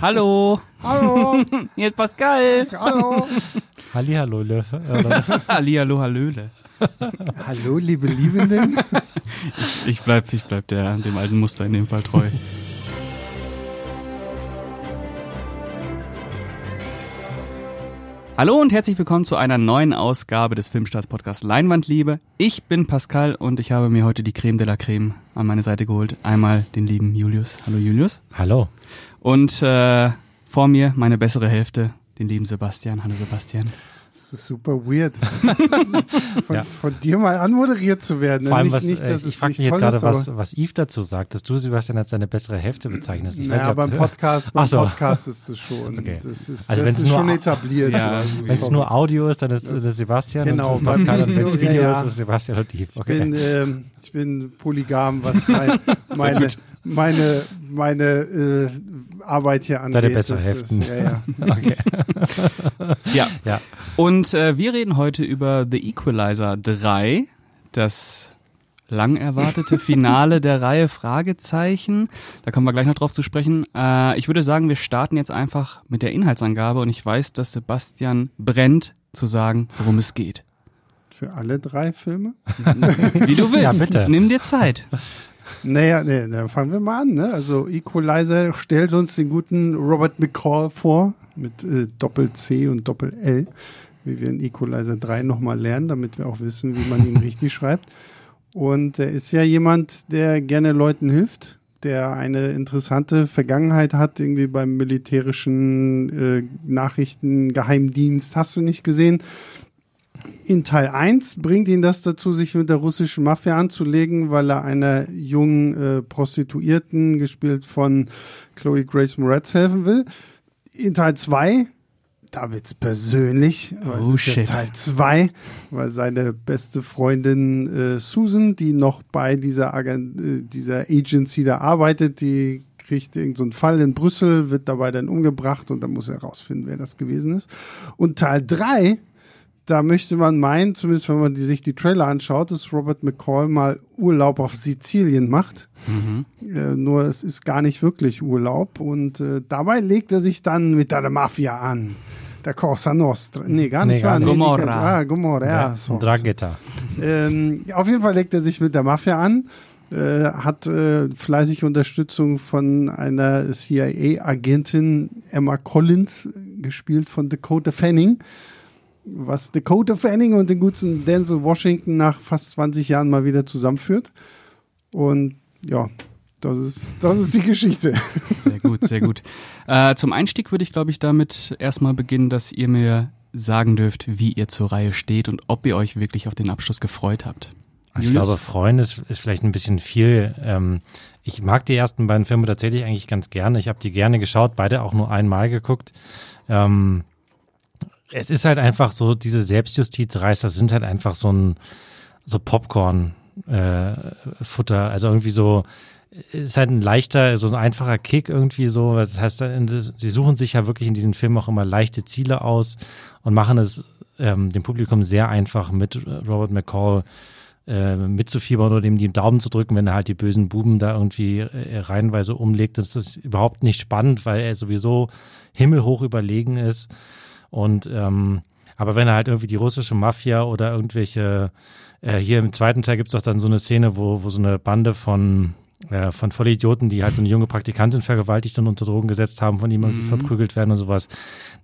Hallo. Hallo. Hier ist Pascal. Hallo. Hallihallo. Hallihallo, Hallöle. Hallo, liebe Liebenden. Ich bleib, ich bleib der, dem alten Muster in dem Fall treu. Hallo und herzlich willkommen zu einer neuen Ausgabe des Filmstarts Podcast Leinwandliebe. Ich bin Pascal und ich habe mir heute die Creme de la Creme an meine Seite geholt. Einmal den lieben Julius. Hallo Julius. Hallo. Und äh, vor mir meine bessere Hälfte, den lieben Sebastian. Hallo Sebastian. Das ist super weird. von, Ja. von dir mal anmoderiert zu werden. Vor allem, nicht, was, nicht, äh, dass ich frage mich jetzt gerade, was, was Yves dazu sagt, dass du Sebastian als deine bessere Hälfte bezeichnest. Ich weiß naja, ob beim Podcast, beim so. Podcast ist es schon. Okay. Das ist, Also das ist nur schon etabliert. Ja. Wenn es sorry. nur Audio ist, dann ist es Sebastian Genau, und Pascal. Und wenn es Video, ja, ist, ist es Sebastian und Yves. Ich Okay. bin, ähm, ich bin polygam, was mein, meine. Meine, meine äh, Arbeit hier angeht. Deine bessere Das Hälften. Ist, ja, ja. okay. Ja. Ja. Und äh, wir reden heute über The Equalizer 3, das lang erwartete Finale der Reihe Fragezeichen. Da kommen wir gleich noch drauf zu sprechen. Äh, ich würde sagen, wir starten jetzt einfach mit der Inhaltsangabe und ich weiß, dass Sebastian brennt zu sagen, worum es geht. Für alle drei Filme? Wie du willst. Ja, bitte. Nimm dir Zeit. Naja, nee, dann fangen wir mal an. Ne? Also Equalizer stellt uns den guten Robert McCall vor mit äh, Doppel-C und Doppel-L, wie wir in Equalizer 3 nochmal lernen, damit wir auch wissen, wie man ihn richtig schreibt. Und er ist ja jemand, der gerne Leuten hilft, der eine interessante Vergangenheit hat, irgendwie beim militärischen äh, Nachrichten, Geheimdienst, hast du nicht gesehen. In Teil 1 bringt ihn das dazu, sich mit der russischen Mafia anzulegen, weil er einer jungen äh, Prostituierten, gespielt von Chloe Grace Moretz, helfen will. In Teil 2, da wird's persönlich, Oh, es ist ja shit. Teil 2, weil seine beste Freundin äh, Susan, die noch bei dieser, Agent, äh, dieser Agency da arbeitet, die kriegt irgendeinen so Fall in Brüssel, wird dabei dann umgebracht und dann muss er herausfinden, wer das gewesen ist. Und Teil 3, da möchte man meinen, zumindest wenn man die, sich die Trailer anschaut, dass Robert McCall mal Urlaub auf Sizilien macht. Äh, nur es ist gar nicht wirklich Urlaub. Und äh, dabei legt er sich dann mit der Mafia an. Der Cosa Nostra. Nee, gar Nee, nicht. gar wahr? nicht. Nee, Gomorra. Ah, Gomorra, ja. So. Dragetta. Ähm, auf jeden Fall legt er sich mit der Mafia an, äh, hat äh, fleißig Unterstützung von einer CIA-Agentin Emma Collins, gespielt von Dakota Fanning, was Dakota Fanning und den guten Denzel Washington nach fast 20 Jahren mal wieder zusammenführt. Und ja, das ist, das ist die Geschichte. Sehr gut, sehr gut. Äh, zum Einstieg würde ich, glaube ich, damit erstmal beginnen, dass ihr mir sagen dürft, wie ihr zur Reihe steht und ob ihr euch wirklich auf den Abschluss gefreut habt. Ich Julius? glaube, Freunde ist, ist vielleicht ein bisschen viel. Ähm, ich mag die ersten beiden Filme tatsächlich eigentlich ganz gerne. Ich habe die gerne geschaut, beide auch nur einmal geguckt. Ähm, es ist halt einfach so, diese Selbstjustizreißer sind halt einfach so ein so Popcorn äh, also irgendwie so ist halt ein leichter, so ein einfacher Kick irgendwie so. Das heißt, sie suchen sich ja wirklich in diesen Filmen auch immer leichte Ziele aus und machen es ähm, dem Publikum sehr einfach mit Robert McCall äh, mitzufiebern oder ihm die Daumen zu drücken, wenn er halt die bösen Buben da irgendwie äh, reihenweise umlegt. Das ist überhaupt nicht spannend, weil er sowieso himmelhoch überlegen ist. Und ähm, aber wenn er halt irgendwie die russische Mafia oder irgendwelche, äh, hier im zweiten Teil gibt's doch dann so eine Szene, wo, wo so eine Bande von äh, von Vollidioten, die halt so eine junge Praktikantin vergewaltigt und unter Drogen gesetzt haben, von ihm irgendwie Mhm. verprügelt werden und sowas.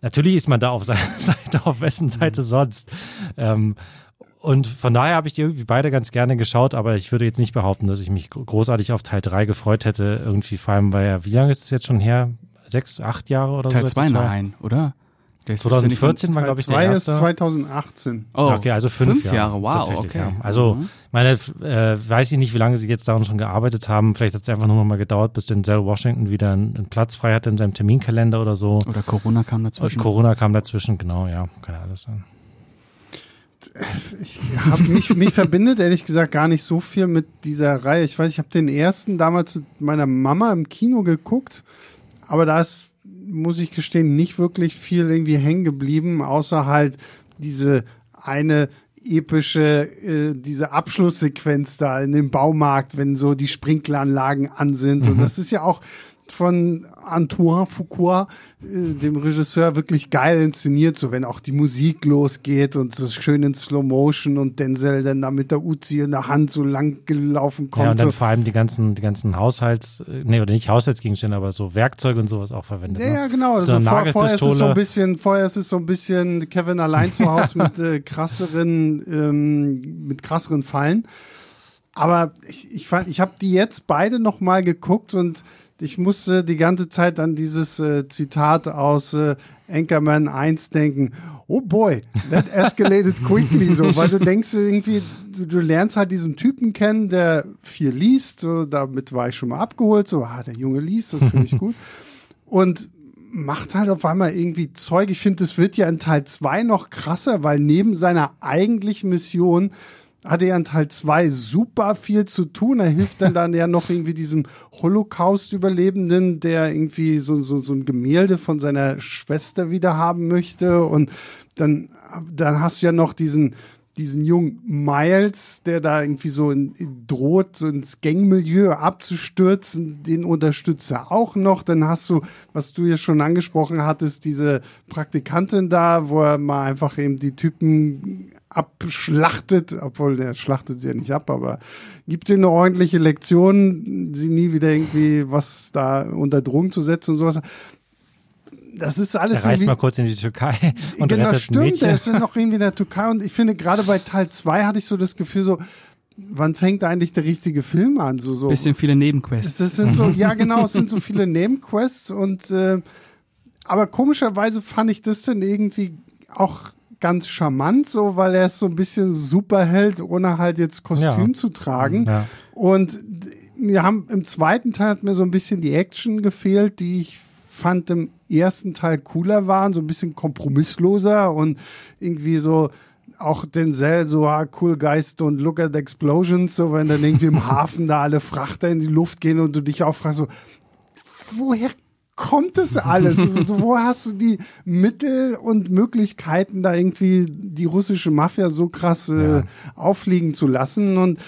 Natürlich ist man da auf seiner Seite, auf wessen Seite sonst. Ähm, und von daher habe ich die irgendwie beide ganz gerne geschaut, aber ich würde jetzt nicht behaupten, dass ich mich gro- großartig auf Teil 3 gefreut hätte. Irgendwie vor allem, weil ja, wie lange ist es jetzt schon her? Sechs, acht Jahre oder Teil so? 2 nein, oder? Der ist- ist der nicht von- 2014 war, glaube ich, der 2 ist erste. 2018. Oh, Ja, okay, also fünf, Jahre. wow, tatsächlich, okay. Ja. Also, Mhm. meine, äh, weiß ich nicht, wie lange sie jetzt daran schon gearbeitet haben. Vielleicht hat es einfach nur noch mal gedauert, bis Denzel Washington wieder einen, einen Platz frei hatte in seinem Terminkalender oder so. Oder Corona kam Und dazwischen. Corona kam dazwischen, genau, ja, kann ja alles sein. Ich hab mich, mich verbindet ehrlich gesagt gar nicht so viel mit dieser Reihe. Ich weiß, ich habe den ersten damals mit meiner Mama im Kino geguckt, aber da ist, muss ich gestehen, nicht wirklich viel irgendwie hängen geblieben, außer halt diese eine epische, äh, diese Abschlusssequenz da in dem Baumarkt, wenn so die Sprinkleranlagen an sind. Und das ist ja auch von Antoine Fuqua, äh, dem Regisseur, wirklich geil inszeniert, so wenn auch die Musik losgeht und so schön in Slow Motion und Denzel dann da mit der Uzi in der Hand so lang gelaufen kommt. Ja, und dann so. vor allem die ganzen, die ganzen Haushalts, nee, oder nicht Haushaltsgegenstände, aber so Werkzeuge und sowas auch verwendet. Ja, ne? ja, genau. So Also vor, vorher ist es so ein bisschen, vorher ist es so ein bisschen Kevin allein zu Hause mit äh, krasseren, ähm, mit krasseren Fallen. Aber ich, ich fand, ich habe die jetzt beide noch mal geguckt und ich musste die ganze Zeit an dieses äh, Zitat aus äh, Anchorman 1 denken. Oh boy, that escalated quickly, so, weil du denkst irgendwie, du, du lernst halt diesen Typen kennen, der viel liest, so, damit war ich schon mal abgeholt, so, ah, der Junge liest, das finde ich gut. Und macht halt auf einmal irgendwie Zeug. Ich finde, es wird ja in Teil 2 noch krasser, weil neben seiner eigentlichen Mission hat er in Teil 2 super viel zu tun. Er hilft dann dann ja noch irgendwie diesem Holocaust-Überlebenden, der irgendwie so, so, so ein Gemälde von seiner Schwester wieder haben möchte. Und dann, dann hast du ja noch diesen, diesen jungen Miles, der da irgendwie so in, in droht, so ins Gangmilieu abzustürzen, den unterstützt er auch noch. Dann hast du, was du ja schon angesprochen hattest, diese Praktikantin da, wo er mal einfach eben die Typen abschlachtet, obwohl der schlachtet sie ja nicht ab, aber gibt ihnen eine ordentliche Lektion, sie nie wieder irgendwie was da unter Drogen zu setzen und sowas. Das ist alles Er reist mal kurz in die Türkei und genau, rettet ein stimmt. Mädchen. Der ist ja noch irgendwie in der Türkei und ich finde, gerade bei Teil 2 hatte ich so das Gefühl, so, wann fängt eigentlich der richtige Film an? So, so. Bisschen viele Nebenquests. Das sind so, ja genau, es sind so viele Nebenquests und äh, aber komischerweise fand ich das dann irgendwie auch ganz charmant, so, weil er ist so ein bisschen Superheld, ohne halt jetzt Kostüm Ja. zu tragen. Ja. Und wir haben im zweiten Teil hat mir so ein bisschen die Action gefehlt, die ich fand im ersten Teil cooler waren, so ein bisschen kompromissloser und irgendwie so auch Denzel so ah, cool guys don't look at explosions, so wenn dann irgendwie im Hafen da alle Frachter in die Luft gehen und du dich auch fragst so woher kommt das alles? so, wo hast du die Mittel und Möglichkeiten, da irgendwie die russische Mafia so krass äh, Ja. auffliegen zu lassen? Und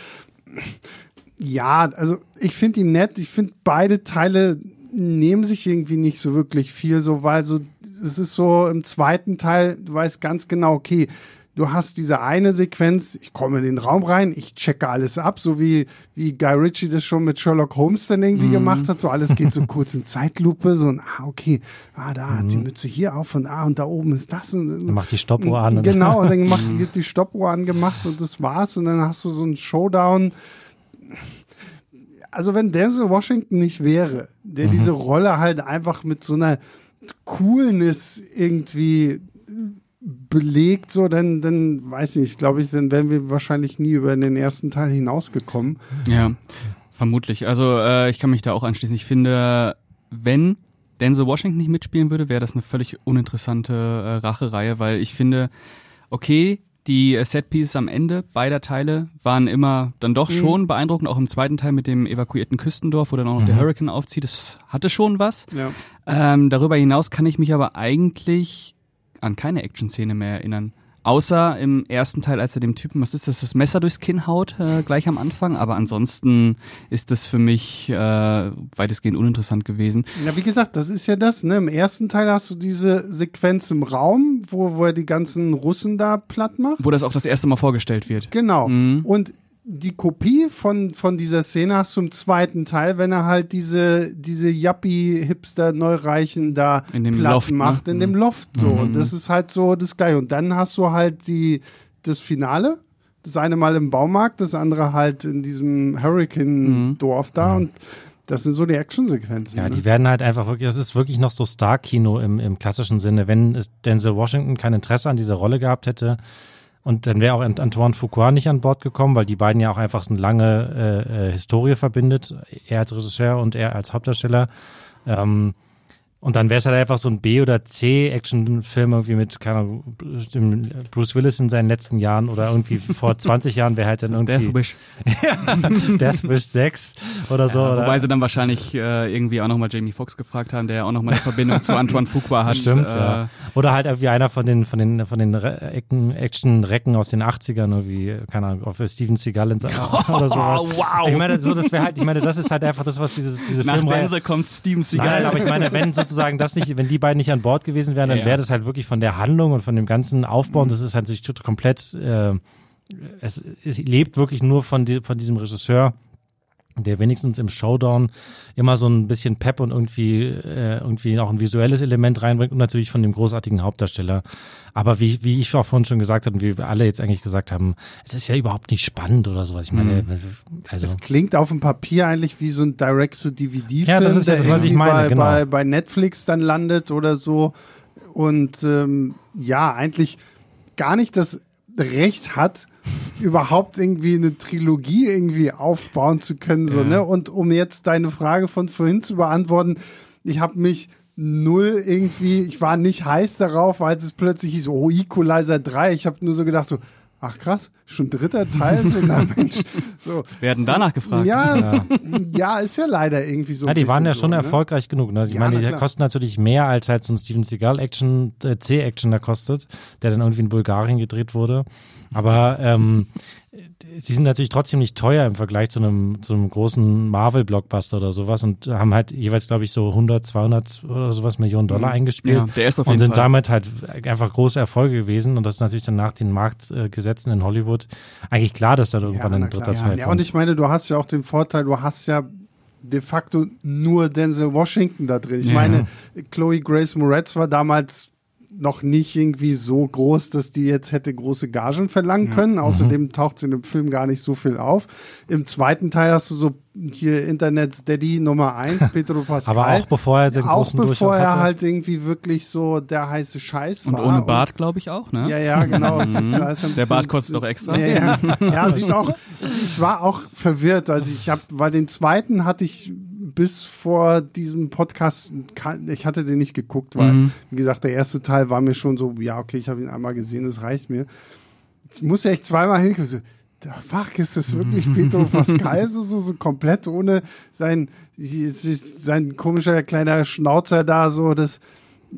ja, also ich finde ihn nett. Ich finde beide Teile nehmen sich irgendwie nicht so wirklich viel, so weil so es ist so im zweiten Teil, du weißt ganz genau, okay, du hast diese eine Sequenz, ich komme in den Raum rein, ich checke alles ab, so wie wie Guy Ritchie das schon mit Sherlock Holmes dann irgendwie gemacht hat, so alles geht so kurz in Zeitlupe, so ein, ah okay, ah da hat die Mütze hier auf und ah und da oben ist das und Dann macht die Stoppuhr an. und- Genau, und dann macht, wird die Stoppuhr angemacht und das war's. Und dann hast du so einen Showdown. Also wenn Denzel Washington nicht wäre, der diese Rolle halt einfach mit so einer Coolness irgendwie belegt, so, dann, dann weiß ich nicht, glaube ich, dann wären wir wahrscheinlich nie über den ersten Teil hinausgekommen. Ja, vermutlich. Also äh, ich kann mich da auch anschließen. Ich finde, wenn Denzel Washington nicht mitspielen würde, wäre das eine völlig uninteressante äh, Rachereihe, weil ich finde, okay, die äh, Setpieces am Ende beider Teile waren immer dann doch schon beeindruckend, auch im zweiten Teil mit dem evakuierten Küstendorf, wo dann auch noch der Hurricane aufzieht. Das hatte schon was. Ja. Ähm, darüber hinaus kann ich mich aber eigentlich an keine Action-Szene mehr erinnern. Außer im ersten Teil, als er dem Typen, was ist das, das Messer durchs Kinn haut, äh, gleich am Anfang. Aber ansonsten ist das für mich äh, weitestgehend uninteressant gewesen. Ja, wie gesagt, das ist ja das, ne? Im ersten Teil hast du diese Sequenz im Raum, wo, wo er die ganzen Russen da platt macht. Wo das auch das erste Mal vorgestellt wird. Genau. Mhm. Und die Kopie von, von dieser Szene hast du im zweiten Teil, wenn er halt diese, diese Yuppie-Hipster-Neureichen da In dem platt Loft, ne? macht, in dem Loft so. Und das ist halt so das Gleiche. Und dann hast du halt die, das Finale. Das eine Mal im Baumarkt, das andere halt in diesem Hurricane-Dorf da. Und das sind so die Actionsequenzen. Ja, ne? die werden halt einfach wirklich, das ist wirklich noch so Star-Kino im, im klassischen Sinne. Wenn es Denzel Washington kein Interesse an dieser Rolle gehabt hätte, und dann wäre auch Ant- Antoine Fuqua nicht an Bord gekommen, weil die beiden ja auch einfach eine lange äh, äh, Historie verbindet, er als Regisseur und er als Hauptdarsteller. Ähm, Und dann wäre es halt einfach so ein B- oder C-Action-Film irgendwie mit, keine Ahnung, Bruce Willis in seinen letzten Jahren oder irgendwie vor 20 Jahren wäre halt dann irgendwie Death Wish. Death Wish 6 oder so. Ja, oder? wobei sie dann wahrscheinlich äh, irgendwie auch nochmal Jamie Foxx gefragt haben, der ja auch nochmal eine Verbindung zu Antoine Fuqua hat. Stimmt, äh, ja. Oder halt irgendwie einer von den, von den, von den Re- Ecken- Action-Recken aus den 80ern, irgendwie, keine Ahnung, auf Steven Seagal ins- oder sowas. wow. Ich meine, so, das wäre halt, ich meine, das ist halt einfach das, was dieses, diese Nach Filmreihe. Denzel kommt Steven Seagal. Nein, aber ich meine, wenn sozusagen das nicht, wenn die beiden nicht an Bord gewesen wären, dann Ja. wäre das halt wirklich von der Handlung und von dem ganzen Aufbau, und das ist halt natürlich komplett, äh, es, es lebt wirklich nur von, die, von diesem Regisseur, der wenigstens im Showdown immer so ein bisschen Pep und irgendwie, äh, irgendwie auch ein visuelles Element reinbringt und natürlich von dem großartigen Hauptdarsteller. Aber wie, wie ich auch vorhin schon gesagt habe und wie wir alle jetzt eigentlich gesagt haben, es ist ja überhaupt nicht spannend oder sowas. Ich meine, also. Es klingt auf dem Papier eigentlich wie so ein Direct-to-DVD-Film, Ja, das ist ja der das, was ich meine, bei, genau. bei, bei Netflix dann landet oder so. Und ähm, ja, eigentlich gar nicht das Recht hat, überhaupt irgendwie eine Trilogie irgendwie aufbauen zu können. So, Ja. ne? Und um jetzt deine Frage von vorhin zu beantworten, ich habe mich null irgendwie, ich war nicht heiß darauf, als es plötzlich hieß, oh, Equalizer 3. Ich habe nur so gedacht, so, ach krass, schon dritter Teil, so, na Mensch, so. werden danach gefragt. Ja, ja, ist ja leider irgendwie so. Ja, die waren ja schon so, ne? erfolgreich genug. Ne? Ich Ja, meine, na die klar. kosten natürlich mehr als halt so ein Steven Seagal Action, äh, C-Action da kostet, der dann irgendwie in Bulgarien gedreht wurde. Aber ähm, die sind natürlich trotzdem nicht teuer im Vergleich zu einem, zu einem großen Marvel-Blockbuster oder sowas und haben halt jeweils, glaube ich, so 100, 200 oder sowas Millionen Dollar eingespielt. Ja, der ist auf und jeden sind Fall. damit halt einfach große Erfolge gewesen und das ist natürlich dann nach den Marktgesetzen in Hollywood eigentlich klar, dass dann irgendwann na ein dritter klar. Teil Ja, kommt. und ich meine, du hast ja auch den Vorteil, du hast ja de facto nur Denzel Washington da drin. Ich Ja. meine, Chloe Grace Moretz war damals noch nicht irgendwie so groß, dass die jetzt hätte große Gagen verlangen können. Außerdem taucht sie in dem Film gar nicht so viel auf. Im zweiten Teil hast du so hier Internet Daddy Nummer eins, Pedro Pascal. Aber auch bevor er den auch großen bevor Durchlauf er halt irgendwie wirklich so der heiße Scheiß Und war. ohne Bart, glaube ich, auch, ne? Ja, ja, genau. Der Bart kostet doch extra. Ja, ja. ja sieht auch, ich war auch verwirrt. Also ich habe, weil den zweiten hatte ich bis vor diesem Podcast, ich hatte den nicht geguckt, weil, Mhm. wie gesagt, der erste Teil war mir schon so, ja, okay, ich habe ihn einmal gesehen, das reicht mir. Ich musste echt zweimal hingucken. Fuck, ist das wirklich Pedro Pascal so, so, so komplett ohne sein, sein komischer kleiner Schnauzer da, so, das,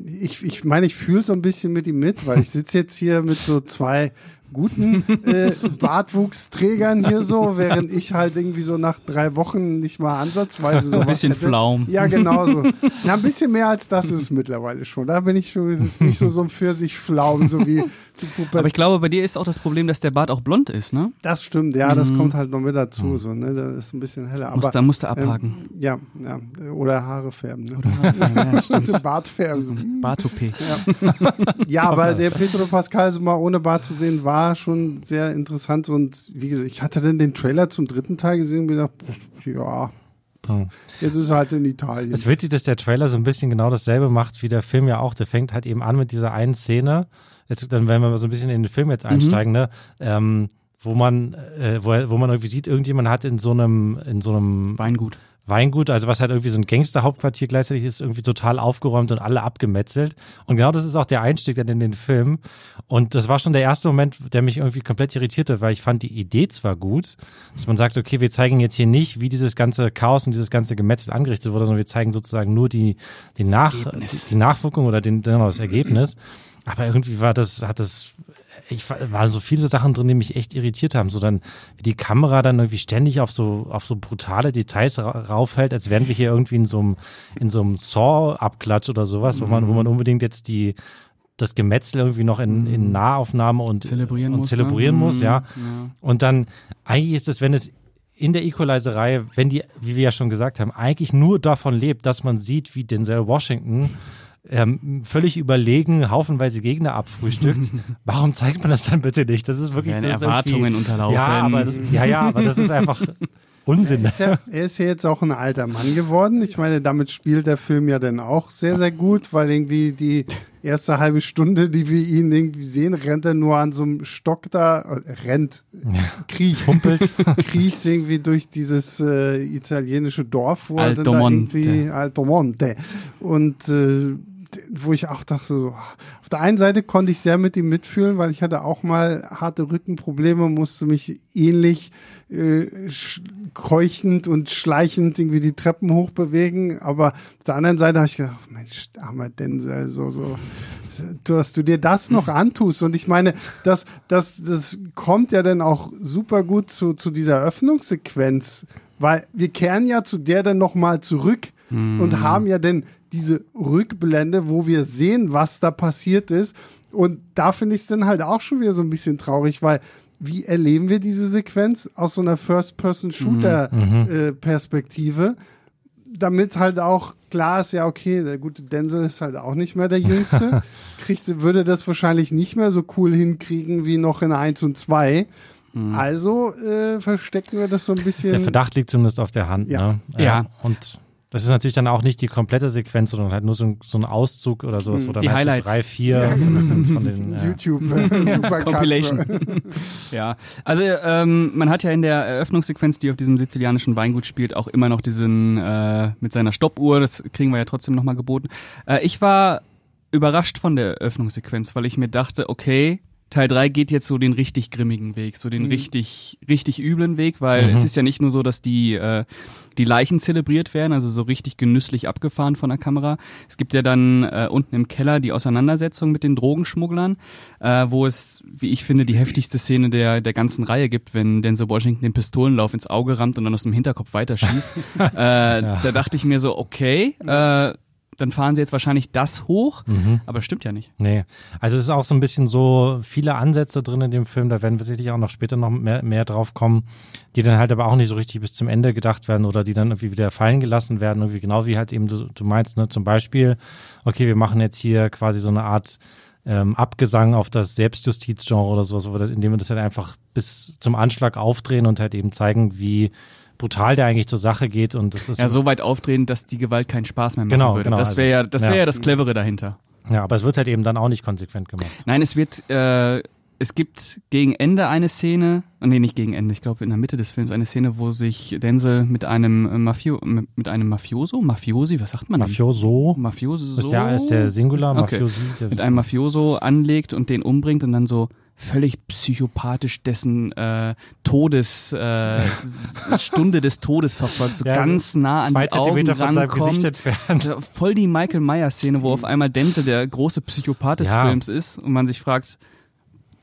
ich, ich meine, ich fühle so ein bisschen mit ihm mit, weil ich sitze jetzt hier mit so zwei guten äh, Bartwuchsträgern hier so, während ich halt irgendwie so nach drei Wochen nicht mal ansatzweise so Ein bisschen hätte. Flaum. Ja, genau so. Ja, ein bisschen mehr als das ist es mittlerweile schon. Da bin ich schon, es ist nicht so so ein Pfirsichflaum, so wie. Aber ich glaube, bei dir ist auch das Problem, dass der Bart auch blond ist, ne? Das stimmt, ja, das kommt halt noch mit dazu, so, ne, das ist ein bisschen heller. Muss, Aber, da musst du abhaken. ähm, ja, ja, oder Haare färben, ne? Oder ja, stimmt. Bart färben. Bartopé. Ja, aber der Pedro Pascal so mal ohne Bart zu sehen, war schon sehr interessant und wie gesagt, ich hatte dann den Trailer zum dritten Teil gesehen und mir gedacht, ja, Hm. jetzt ist er halt in Italien. Es ist witzig, dass der Trailer so ein bisschen genau dasselbe macht wie der Film ja auch. Der fängt halt eben an mit dieser einen Szene. Jetzt, dann, wenn wir mal so ein bisschen in den Film jetzt einsteigen, ne? Ähm, wo man, äh, wo, wo man irgendwie sieht, irgendjemand hat in so einem, in so einem Weingut. Weingut, also was halt irgendwie so ein Gangsterhauptquartier gleichzeitig ist, irgendwie total aufgeräumt und alle abgemetzelt. Und genau das ist auch der Einstieg dann in den Film. Und das war schon der erste Moment, der mich irgendwie komplett irritierte, weil ich fand die Idee zwar gut, dass man sagt, okay, wir zeigen jetzt hier nicht, wie dieses ganze Chaos und dieses ganze Gemetzel angerichtet wurde, sondern wir zeigen sozusagen nur die, die, Nach, Ergebnis. die Nachwirkung oder den, genau, das Ergebnis. Aber irgendwie war das, hat das, ich war- waren so viele Sachen drin, die mich echt irritiert haben. So dann, wie die Kamera dann irgendwie ständig auf so, auf so brutale Details ra raufhält, als wären wir hier irgendwie in so einem, in so einem Saw-Abklatsch oder sowas, wo man, wo man unbedingt jetzt die, das Gemetzel irgendwie noch in, in Nahaufnahme und Zelebrieren und muss. zelebrieren ne? muss, ja. ja. Und dann, eigentlich ist es, wenn es in der Equalizer-Reihe, wenn die, wie wir ja schon gesagt haben, eigentlich nur davon lebt, dass man sieht, wie Denzel Washington ähm, völlig überlegen haufenweise Gegner abfrühstückt. Warum zeigt man das dann bitte nicht? Das ist wirklich das Erwartungen unterlaufen. Ja, aber das, ja, ja, aber das ist einfach Unsinn. Er ist, ja, er ist ja jetzt auch ein alter Mann geworden. Ich meine, damit spielt der Film ja dann auch sehr, sehr gut, weil irgendwie die erste halbe Stunde, die wir ihn irgendwie sehen, rennt er nur an so einem Stock da, äh, rennt, kriecht, kriecht irgendwie durch dieses äh, italienische Dorf, wo Alto er dann da Monte. irgendwie Alto Monte und äh, wo ich auch dachte, so, auf der einen Seite konnte ich sehr mit ihm mitfühlen, weil ich hatte auch mal harte Rückenprobleme, musste mich ähnlich äh, keuchend und schleichend irgendwie die Treppen hochbewegen. Aber auf der anderen Seite habe ich gedacht, Mensch, armer Denzel, so, so, dass du dir das noch antust. Und ich meine, das, das, das kommt ja dann auch super gut zu, zu dieser Öffnungssequenz, weil wir kehren ja zu der dann nochmal zurück und haben ja dann diese Rückblende, wo wir sehen, was da passiert ist. Und da finde ich es dann halt auch schon wieder so ein bisschen traurig, weil wie erleben wir diese Sequenz aus so einer First-Person-Shooter-Perspektive? damit halt auch klar ist, ja, okay, der gute Denzel ist halt auch nicht mehr der Jüngste. Kriegt, würde das wahrscheinlich nicht mehr so cool hinkriegen wie noch in 1 und 2. Also äh, verstecken wir das so ein bisschen. Der Verdacht liegt zumindest auf der Hand. Ja. Ne? Ja. Und das ist natürlich dann auch nicht die komplette Sequenz, sondern halt nur so ein, so ein Auszug oder sowas, wo dann Die halt Highlights. so drei, vier von, den- von den äh, YouTube äh, super Compilation. ja, also ähm, man hat ja in der Eröffnungssequenz, die auf diesem sizilianischen Weingut spielt, auch immer noch diesen äh, mit seiner Stoppuhr. Das kriegen wir ja trotzdem nochmal geboten. Äh, ich war überrascht von der Eröffnungssequenz, weil ich mir dachte, okay, Teil 3 geht jetzt so den richtig grimmigen Weg, so den richtig, richtig üblen Weg, weil es ist ja nicht nur so, dass die, äh, die Leichen zelebriert werden, also so richtig genüsslich abgefahren von der Kamera. Es gibt ja dann äh, unten im Keller die Auseinandersetzung mit den Drogenschmugglern, äh, wo es, wie ich finde, die heftigste Szene der, der ganzen Reihe gibt, wenn Denzel Washington den Pistolenlauf ins Auge rammt und dann aus dem Hinterkopf weiterschießt. äh, Da dachte ich mir so, okay, äh, dann fahren sie jetzt wahrscheinlich das hoch, aber stimmt ja nicht. Nee, also es ist auch so ein bisschen so viele Ansätze drin in dem Film, da werden wir sicherlich auch noch später noch mehr, mehr drauf kommen, die dann halt aber auch nicht so richtig bis zum Ende gedacht werden oder die dann irgendwie wieder fallen gelassen werden, irgendwie genau wie halt eben du, du meinst, ne, zum Beispiel, okay, wir machen jetzt hier quasi so eine Art ähm, Abgesang auf das Selbstjustizgenre oder sowas, wo das, indem wir das halt einfach bis zum Anschlag aufdrehen und halt eben zeigen, wie brutal der eigentlich zur Sache geht und das ist Ja, so weit aufdrehen, dass die Gewalt keinen Spaß mehr machen Genau, würde. genau, das wäre ja, das wäre ja. ja das Clevere dahinter. ja, aber es wird halt eben dann auch nicht konsequent gemacht. Nein, es wird, äh, es gibt gegen Ende eine Szene, oh, nee, nicht gegen Ende, ich glaube in der Mitte des Films eine Szene, wo sich Denzel mit einem äh, Mafio, mit einem Mafioso, Mafiosi, was sagt man? denn? Mafioso Mafioso. ist ja ist der Singular, Okay. Mafiosi der mit einem Mafioso anlegt und den umbringt und dann so völlig psychopathisch dessen äh, Todes äh, Stunde des Todes verfolgt, so Ja, ganz nah an zwei die Augen Zentimeter von seinem. Gesicht entfernt. Also voll die Michael Myers Szene, wo auf einmal Denzel der große Psychopath des Ja. Films ist und man sich fragt,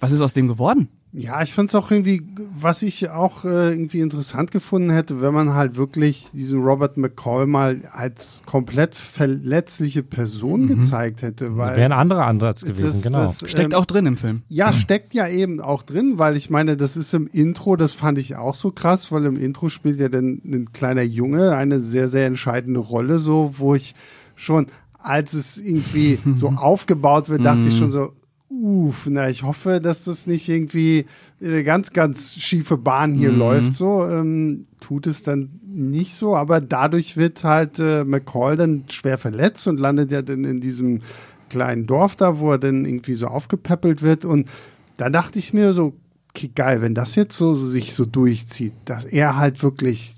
was ist aus dem geworden? Ja, ich fand es auch irgendwie, was ich auch äh, irgendwie interessant gefunden hätte, wenn man halt wirklich diesen Robert McCall mal als komplett verletzliche Person gezeigt hätte. Weil Wäre ein anderer Ansatz gewesen, das- genau. das, Steckt ähm, auch drin im Film. Ja, steckt ja eben auch drin, weil ich meine, das ist im Intro, das fand ich auch so krass, weil im Intro spielt ja dann ein kleiner Junge eine sehr, sehr entscheidende Rolle, so, wo ich schon, als es irgendwie so aufgebaut wird, dachte ich schon so, uff, na, ich hoffe, dass das nicht irgendwie in eine ganz, ganz schiefe Bahn hier läuft, so, ähm, tut es dann nicht so, aber dadurch wird halt äh, McCall dann schwer verletzt und landet ja dann in diesem kleinen Dorf da, wo er dann irgendwie so aufgepäppelt wird. Und da dachte ich mir so, okay, geil, wenn das jetzt so sich so durchzieht, dass er halt wirklich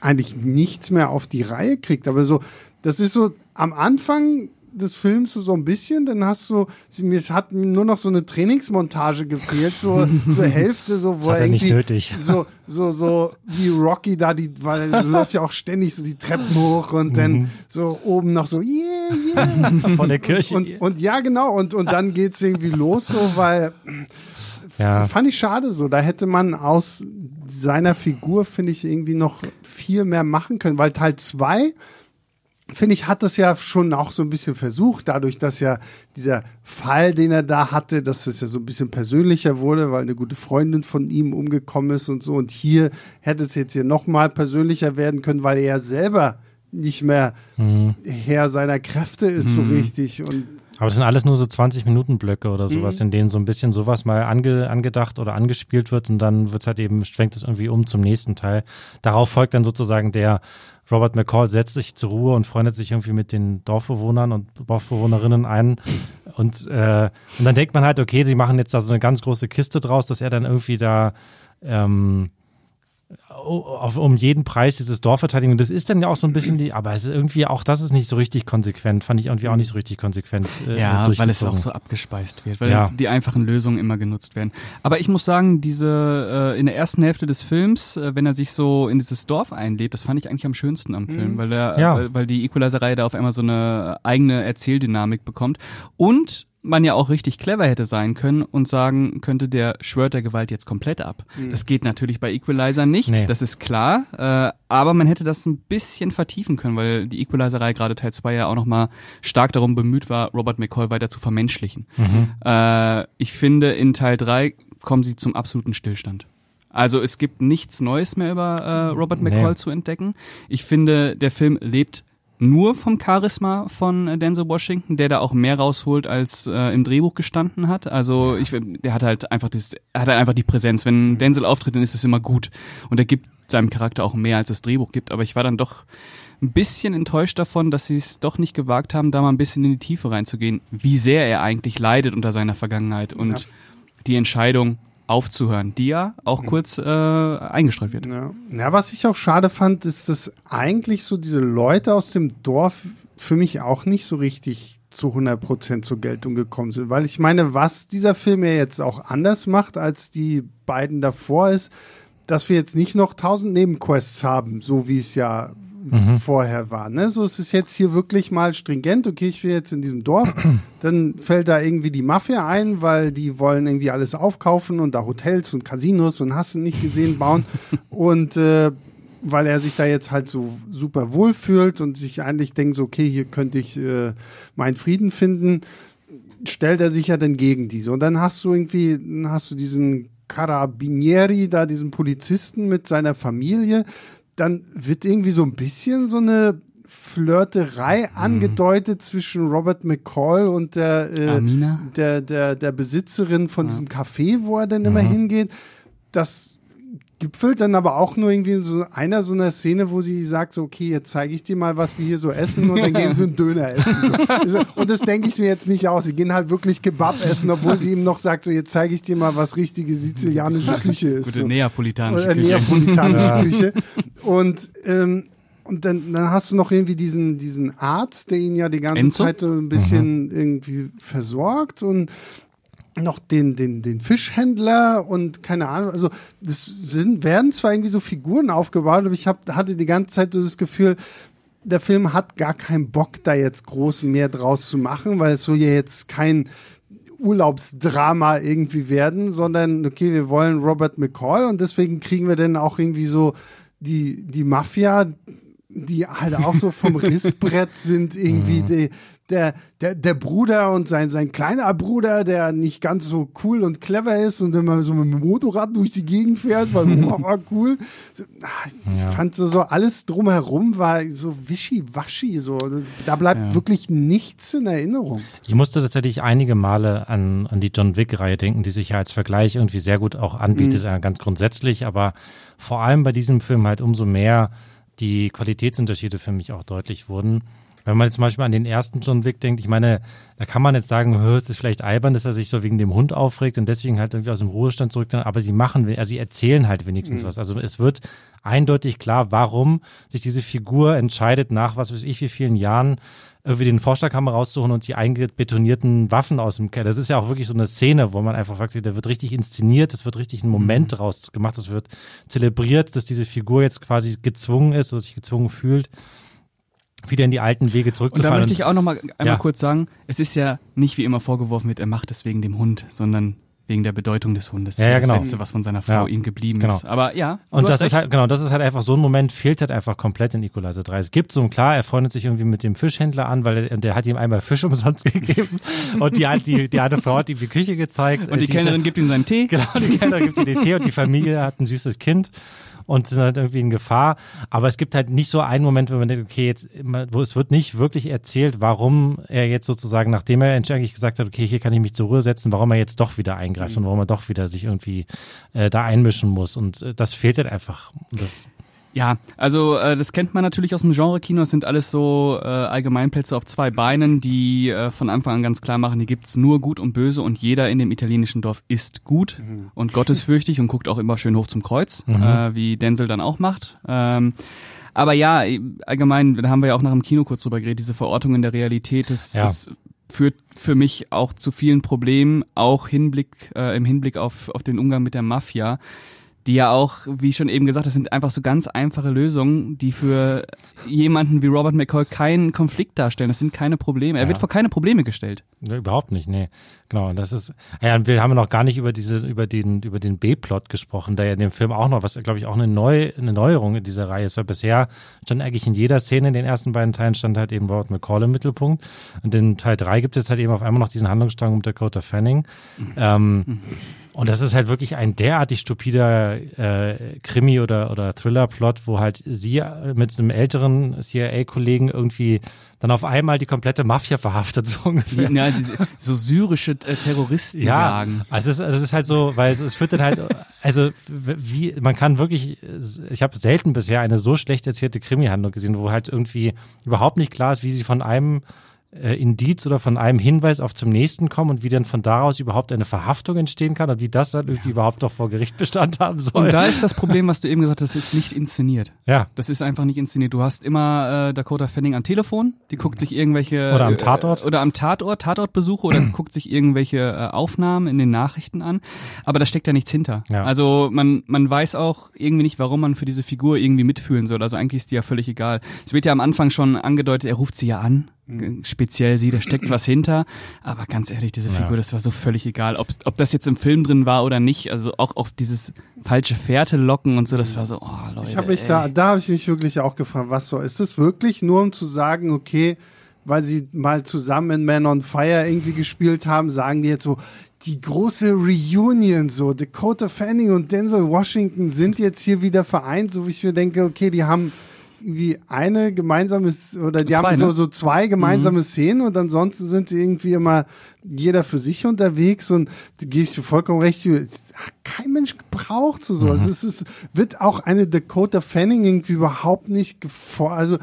eigentlich nichts mehr auf die Reihe kriegt. Aber so, das ist so am Anfang des Films so ein bisschen, dann hast du, mir es hat nur noch so eine Trainingsmontage gefehlt, so zur Hälfte, so wo Das er nicht irgendwie nötig. so so so wie Rocky da die, weil er läuft ja auch ständig so die Treppen hoch und Mhm. dann so oben noch so yeah yeah Von der Kirche. und, und ja, genau, und, und dann geht's irgendwie los, so, weil ja. fand ich schade so. Da hätte man aus seiner Figur, finde ich, irgendwie noch viel mehr machen können, weil Teil 2 finde ich, hat das ja schon auch so ein bisschen versucht, dadurch, dass ja dieser Fall, den er da hatte, dass es ja so ein bisschen persönlicher wurde, weil eine gute Freundin von ihm umgekommen ist und so. Und hier hätte es jetzt hier nochmal persönlicher werden können, weil er selber nicht mehr Herr seiner Kräfte ist so richtig. Und Aber das sind alles nur so 20 Minuten Blöcke oder Mhm. sowas, in denen so ein bisschen sowas mal ange, angedacht oder angespielt wird und dann wird's halt eben, schwenkt es irgendwie um zum nächsten Teil. Darauf folgt dann sozusagen der Robert McCall setzt sich zur Ruhe und freundet sich irgendwie mit den Dorfbewohnern und Dorfbewohnerinnen ein. Und, äh, und dann denkt man halt, okay, sie machen jetzt da so eine ganz große Kiste draus, dass er dann irgendwie da ähm, auf, um jeden Preis dieses Dorf verteidigen. Und das ist dann ja auch so ein bisschen die, aber es ist irgendwie auch das ist nicht so richtig konsequent, fand ich irgendwie auch nicht so richtig konsequent. Äh, ja, weil es auch so abgespeist wird, weil ja. die einfachen Lösungen immer genutzt werden. Aber ich muss sagen, diese äh, in der ersten Hälfte des Films, äh, wenn er sich so in dieses Dorf einlebt, das fand ich eigentlich am schönsten am Film, mhm. weil, der, ja. weil, weil die Equalizer-Reihe da auf einmal so eine eigene Erzähldynamik bekommt. Und man ja auch richtig clever hätte sein können und sagen könnte, der schwört der Gewalt jetzt komplett ab. Mhm. Das geht natürlich bei Equalizer nicht, nee. das ist klar. Äh, aber man hätte das ein bisschen vertiefen können, weil die Equalizer-Reihe gerade Teil 2 ja auch nochmal stark darum bemüht war, Robert McCall weiter zu vermenschlichen. Mhm. Äh, ich finde, in Teil 3 kommen sie zum absoluten Stillstand. Also es gibt nichts Neues mehr über äh, Robert McCall nee. zu entdecken. Ich finde, der Film lebt nur vom Charisma von äh, Denzel Washington, der da auch mehr rausholt, als äh, im Drehbuch gestanden hat. Also ich, der hat halt einfach das, hat halt einfach die Präsenz. Wenn Denzel auftritt, dann ist es immer gut. Und er gibt seinem Charakter auch mehr, als das Drehbuch gibt. Aber ich war dann doch ein bisschen enttäuscht davon, dass sie es doch nicht gewagt haben, da mal ein bisschen in die Tiefe reinzugehen, wie sehr er eigentlich leidet unter seiner Vergangenheit und ja. die Entscheidung, aufzuhören, die ja auch kurz äh, eingestreut wird. Ja. ja, was ich auch schade fand, ist, dass eigentlich so diese Leute aus dem Dorf für mich auch nicht so richtig zu 100 Prozent zur Geltung gekommen sind. Weil ich meine, was dieser Film ja jetzt auch anders macht als die beiden davor ist, dass wir jetzt nicht noch tausend Nebenquests haben, so wie es ja mhm. vorher war. Ne? So ist es jetzt hier wirklich mal stringent. Okay, ich will jetzt in diesem Dorf. Dann fällt da irgendwie die Mafia ein, weil die wollen irgendwie alles aufkaufen und da Hotels und Casinos und hast du nicht gesehen bauen. und äh, weil er sich da jetzt halt so super wohl fühlt und sich eigentlich denkt, so, okay, hier könnte ich äh, meinen Frieden finden, stellt er sich ja dann gegen diese. Und dann hast du irgendwie, dann hast du diesen Carabinieri, da diesen Polizisten mit seiner Familie, dann wird irgendwie so ein bisschen so eine Flirterei mhm. angedeutet zwischen Robert McCall und der, äh, der, der, der Besitzerin von ja. diesem Café, wo er dann mhm. immer hingeht. Das gipfelt dann aber auch nur irgendwie in so einer so einer Szene, wo sie sagt so, okay, jetzt zeige ich dir mal, was wir hier so essen und dann gehen sie einen Döner essen. So. Und das denke ich mir jetzt nicht aus. Sie gehen halt wirklich Kebab essen, obwohl sie ihm noch sagt, so, jetzt zeige ich dir mal, was richtige sizilianische Küche ist. Gute so. neapolitanische Küche. Neapolitanische Küche. Und ähm, und dann, dann hast du noch irgendwie diesen, diesen Arzt, der ihn ja die ganze Enzo? Zeit so ein bisschen mhm. irgendwie versorgt und noch den, den, den Fischhändler und keine Ahnung, also das sind, werden zwar irgendwie so Figuren aufgebaut, aber ich hab, hatte die ganze Zeit so das Gefühl, der Film hat gar keinen Bock, da jetzt groß mehr draus zu machen, weil es so ja jetzt kein Urlaubsdrama irgendwie werden, sondern okay, wir wollen Robert McCall und deswegen kriegen wir dann auch irgendwie so die, die Mafia, die halt auch so vom Rissbrett sind, irgendwie, mhm. die, der, der, der Bruder und sein, sein kleiner Bruder, der nicht ganz so cool und clever ist und immer so mit dem Motorrad durch die Gegend fährt, weil oh, war cool. Ich ja. fand so, so alles drumherum war so wischiwaschi, so. Da bleibt ja. wirklich nichts in Erinnerung. Ich musste tatsächlich einige Male an, an die John Wick-Reihe denken, die sich ja als Vergleich irgendwie sehr gut auch anbietet, mhm. ganz grundsätzlich, aber vor allem bei diesem Film halt umso mehr die Qualitätsunterschiede für mich auch deutlich wurden. Wenn man jetzt zum Beispiel an den ersten John Wick denkt, ich meine, da kann man jetzt sagen, es ist vielleicht albern, dass er sich so wegen dem Hund aufregt und deswegen halt irgendwie aus dem Ruhestand zurück, aber sie machen, also sie erzählen halt wenigstens mhm. was. Also es wird eindeutig klar, warum sich diese Figur entscheidet, nach was weiß ich wie vielen Jahren irgendwie den Vorschlaghammer rauszuholen und die eingebetonierten Waffen aus dem Keller. Das ist ja auch wirklich so eine Szene, wo man einfach fragt, da wird richtig inszeniert, es wird richtig ein Moment mhm. draus gemacht, es wird zelebriert, dass diese Figur jetzt quasi gezwungen ist oder sich gezwungen fühlt wieder in die alten Wege zurückzufahren. Und da möchte ich auch noch mal einmal ja. kurz sagen, es ist ja nicht wie immer vorgeworfen wird, er macht es wegen dem Hund, sondern wegen der Bedeutung des Hundes. Ja, ja, genau. Das Letzte, was von seiner Frau ja. ihm geblieben genau. ist. Aber ja. Und das ist halt, genau, das ist halt einfach so ein Moment, fehlt halt einfach komplett in Equalizer 3. Es gibt so, klar, er freundet sich irgendwie mit dem Fischhändler an, weil er, der hat ihm einmal Fisch umsonst gegeben. und die, die, die alte Frau hat ihm die Küche gezeigt. Und die, die Kellnerin gibt ihm seinen Tee. Genau, die Kellnerin gibt ihm den Tee und die Familie hat ein süßes Kind und sind halt irgendwie in Gefahr. Aber es gibt halt nicht so einen Moment, wo man denkt, okay, jetzt, wo es wird nicht wirklich erzählt, warum er jetzt sozusagen, nachdem er eigentlich gesagt hat, okay, hier kann ich mich zur Ruhe setzen, warum er jetzt doch wieder eingreift mhm. und warum er doch wieder sich irgendwie äh, da einmischen muss. Und äh, das fehlt halt einfach. Das Ja, also äh, das kennt man natürlich aus dem Genre-Kino. Es sind alles so äh, Allgemeinplätze auf zwei Beinen, die äh, von Anfang an ganz klar machen, hier gibt's nur Gut und Böse und jeder in dem italienischen Dorf ist gut Mhm. und gottesfürchtig und guckt auch immer schön hoch zum Kreuz, äh, wie Denzel dann auch macht. Ähm, aber ja, allgemein, da haben wir ja auch nach dem Kino kurz drüber geredet, diese Verortung in der Realität, das, Ja. das führt für mich auch zu vielen Problemen, auch Hinblick, äh, im Hinblick auf, auf den Umgang mit der Mafia, die ja auch, wie schon eben gesagt, das sind einfach so ganz einfache Lösungen, die für jemanden wie Robert McCoy keinen Konflikt darstellen. Das sind keine Probleme. Er Ja. wird vor keine Probleme gestellt. Ne, Überhaupt nicht, nee. Genau, und das ist, ja, wir haben noch gar nicht über diese, über den, über den B-Plot gesprochen, der ja in dem Film auch noch, was glaube ich auch eine, Neu, eine Neuerung in dieser Reihe ist, weil bisher stand eigentlich in jeder Szene in den ersten beiden Teilen stand halt eben Robert McCall im Mittelpunkt. Und in Teil drei gibt es halt eben auf einmal noch diesen Handlungsstrang um Dakota Fanning. Ähm, und das ist halt wirklich ein derartig stupider äh, Krimi- oder, oder Thriller-Plot, wo halt sie äh, mit einem älteren CIA-Kollegen irgendwie dann auf einmal die komplette Mafia verhaftet, so ungefähr. Ja, so syrische äh, Terroristen Ja, jagen. also es ist, also es ist halt so, weil es, es führt dann halt, also wie, man kann wirklich, ich habe selten bisher eine so schlecht erzählte Krimi-Handlung gesehen, wo halt irgendwie überhaupt nicht klar ist, wie sie von einem äh, Indiz oder von einem Hinweis auf zum nächsten kommen und wie dann von daraus überhaupt eine Verhaftung entstehen kann und wie das dann irgendwie überhaupt noch vor Gericht Bestand haben soll. Und da ist das Problem, was du eben gesagt hast, das ist nicht inszeniert. ja, Das ist einfach nicht inszeniert. Du hast immer äh, Dakota Fanning am Telefon, die guckt sich irgendwelche Oder am Tatort. äh, oder am Tatort, Tatortbesuche oder guckt sich irgendwelche äh, Aufnahmen in den Nachrichten an, aber da steckt ja nichts hinter. Ja. Also man man weiß auch irgendwie nicht, warum man für diese Figur irgendwie mitfühlen soll. Also eigentlich ist die ja völlig egal. Es wird ja am Anfang schon angedeutet, er ruft sie ja an. Mhm. Speziell sie, da steckt was hinter. Aber ganz ehrlich, diese Ja. Figur, das war so völlig egal. Ob's, ob das jetzt im Film drin war oder nicht. Also auch auf dieses falsche Fährte locken und so, das war so, oh Leute. Ich habe mich ey. da, da habe ich mich wirklich auch gefragt, was so ist das wirklich nur um zu sagen, okay, weil sie mal zusammen in Man on Fire irgendwie gespielt haben, sagen die jetzt so die große Reunion so Dakota Fanning und Denzel Washington sind jetzt hier wieder vereint, so wie ich mir denke, okay, die haben irgendwie eine gemeinsame oder die Zwei, haben so ne? so zwei gemeinsame Szenen und ansonsten sind sie irgendwie immer jeder für sich unterwegs und gebe ich dir vollkommen recht, hat kein Mensch gebraucht so sowas. Es ist, wird auch eine Dakota Fanning irgendwie überhaupt nicht gefor also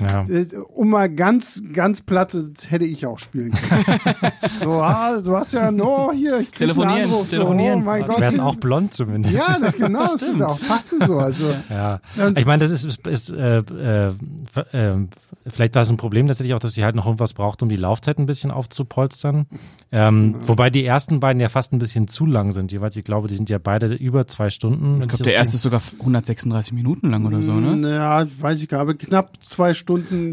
ja. äh, um mal ganz, ganz platt, hätte ich auch spielen können. so, ah, du hast ja, no, hier, ich krieg einen Anruf. telefonieren. So, oh mein Du Gott. wärst auch blond zumindest. ja, das genau, das wird auch passen so. Also, Ja, ich meine, das ist, ist, ist äh, äh, äh, vielleicht war es ein Problem tatsächlich auch, dass sie halt noch irgendwas braucht, um die Laufzeit ein bisschen aufzupolstern. Ähm, Wobei die ersten beiden ja fast ein bisschen zu lang sind jeweils. Ich glaube, die sind ja beide über zwei Stunden. Ich glaube, der erste ist sogar 136 Minuten lang oder so, ne? Ja, weiß ich gar nicht, aber knapp zwei Stunden.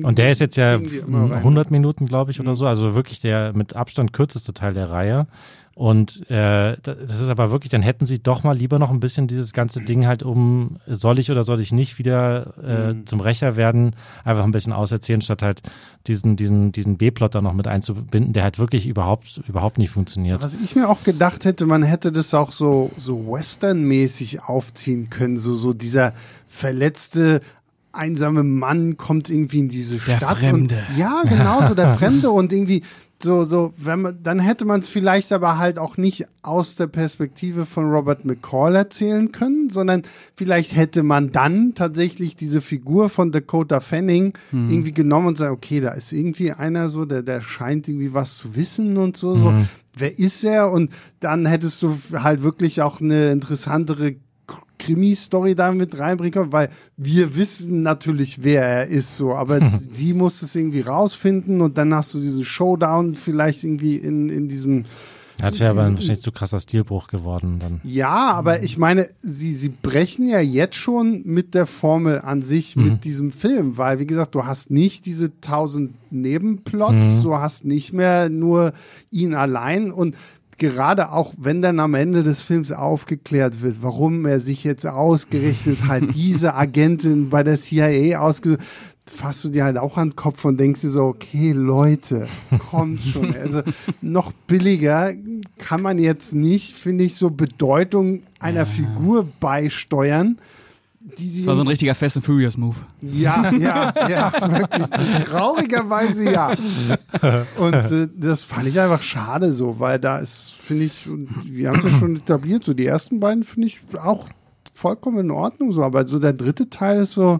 Und der ist jetzt ja kriegen die immer rein. 100 Minuten, glaube ich, oder so. Also wirklich der mit Abstand kürzeste Teil der Reihe. Und äh, das ist aber wirklich, dann hätten sie doch mal lieber noch ein bisschen dieses ganze Ding halt um, soll ich oder soll ich nicht wieder äh, Mhm. zum Rächer werden, einfach ein bisschen auserzählen, statt halt diesen, diesen, diesen B-Plot da noch mit einzubinden, der halt wirklich überhaupt, überhaupt nicht funktioniert. Was ich mir auch gedacht hätte, man hätte das auch so, so Western-mäßig aufziehen können. So, so dieser verletzte, einsame Mann kommt irgendwie in diese Der Stadt. Fremde. Und, ja, genau, so der Fremde und irgendwie so, so, wenn man, dann hätte man es vielleicht aber halt auch nicht aus der Perspektive von Robert McCall erzählen können, sondern vielleicht hätte man dann tatsächlich diese Figur von Dakota Fanning irgendwie genommen und sagt, okay, da ist irgendwie einer so, der, der scheint irgendwie was zu wissen und so, so. Wer ist er? Und dann hättest du halt wirklich auch eine interessantere Krimi-Story da mit reinbringen können, weil wir wissen natürlich, wer er ist, so, aber sie muss es irgendwie rausfinden und dann hast du diesen Showdown vielleicht irgendwie in, in diesem, Das wäre aber wahrscheinlich zu krasser Stilbruch geworden dann. ja, aber ich meine, sie, sie brechen ja jetzt schon mit der Formel an sich, mit diesem Film, weil, wie gesagt, du hast nicht diese tausend Nebenplots, du hast nicht mehr nur ihn allein und gerade auch, wenn dann am Ende des Films aufgeklärt wird, warum er sich jetzt ausgerechnet halt diese Agentin bei der CIA ausgesucht fasst du dir halt auch an den Kopf und denkst dir so, okay, Leute, kommt schon. Also noch billiger kann man jetzt nicht, finde ich, so Bedeutung einer Figur beisteuern, die sie Das war so ein richtiger Fast and Furious Move. ja, ja, ja, wirklich. Traurigerweise ja. Und äh, das fand ich einfach schade so, weil da ist, finde ich, wir haben es ja schon etabliert, so die ersten beiden finde ich auch vollkommen in Ordnung so, aber so der dritte Teil ist so,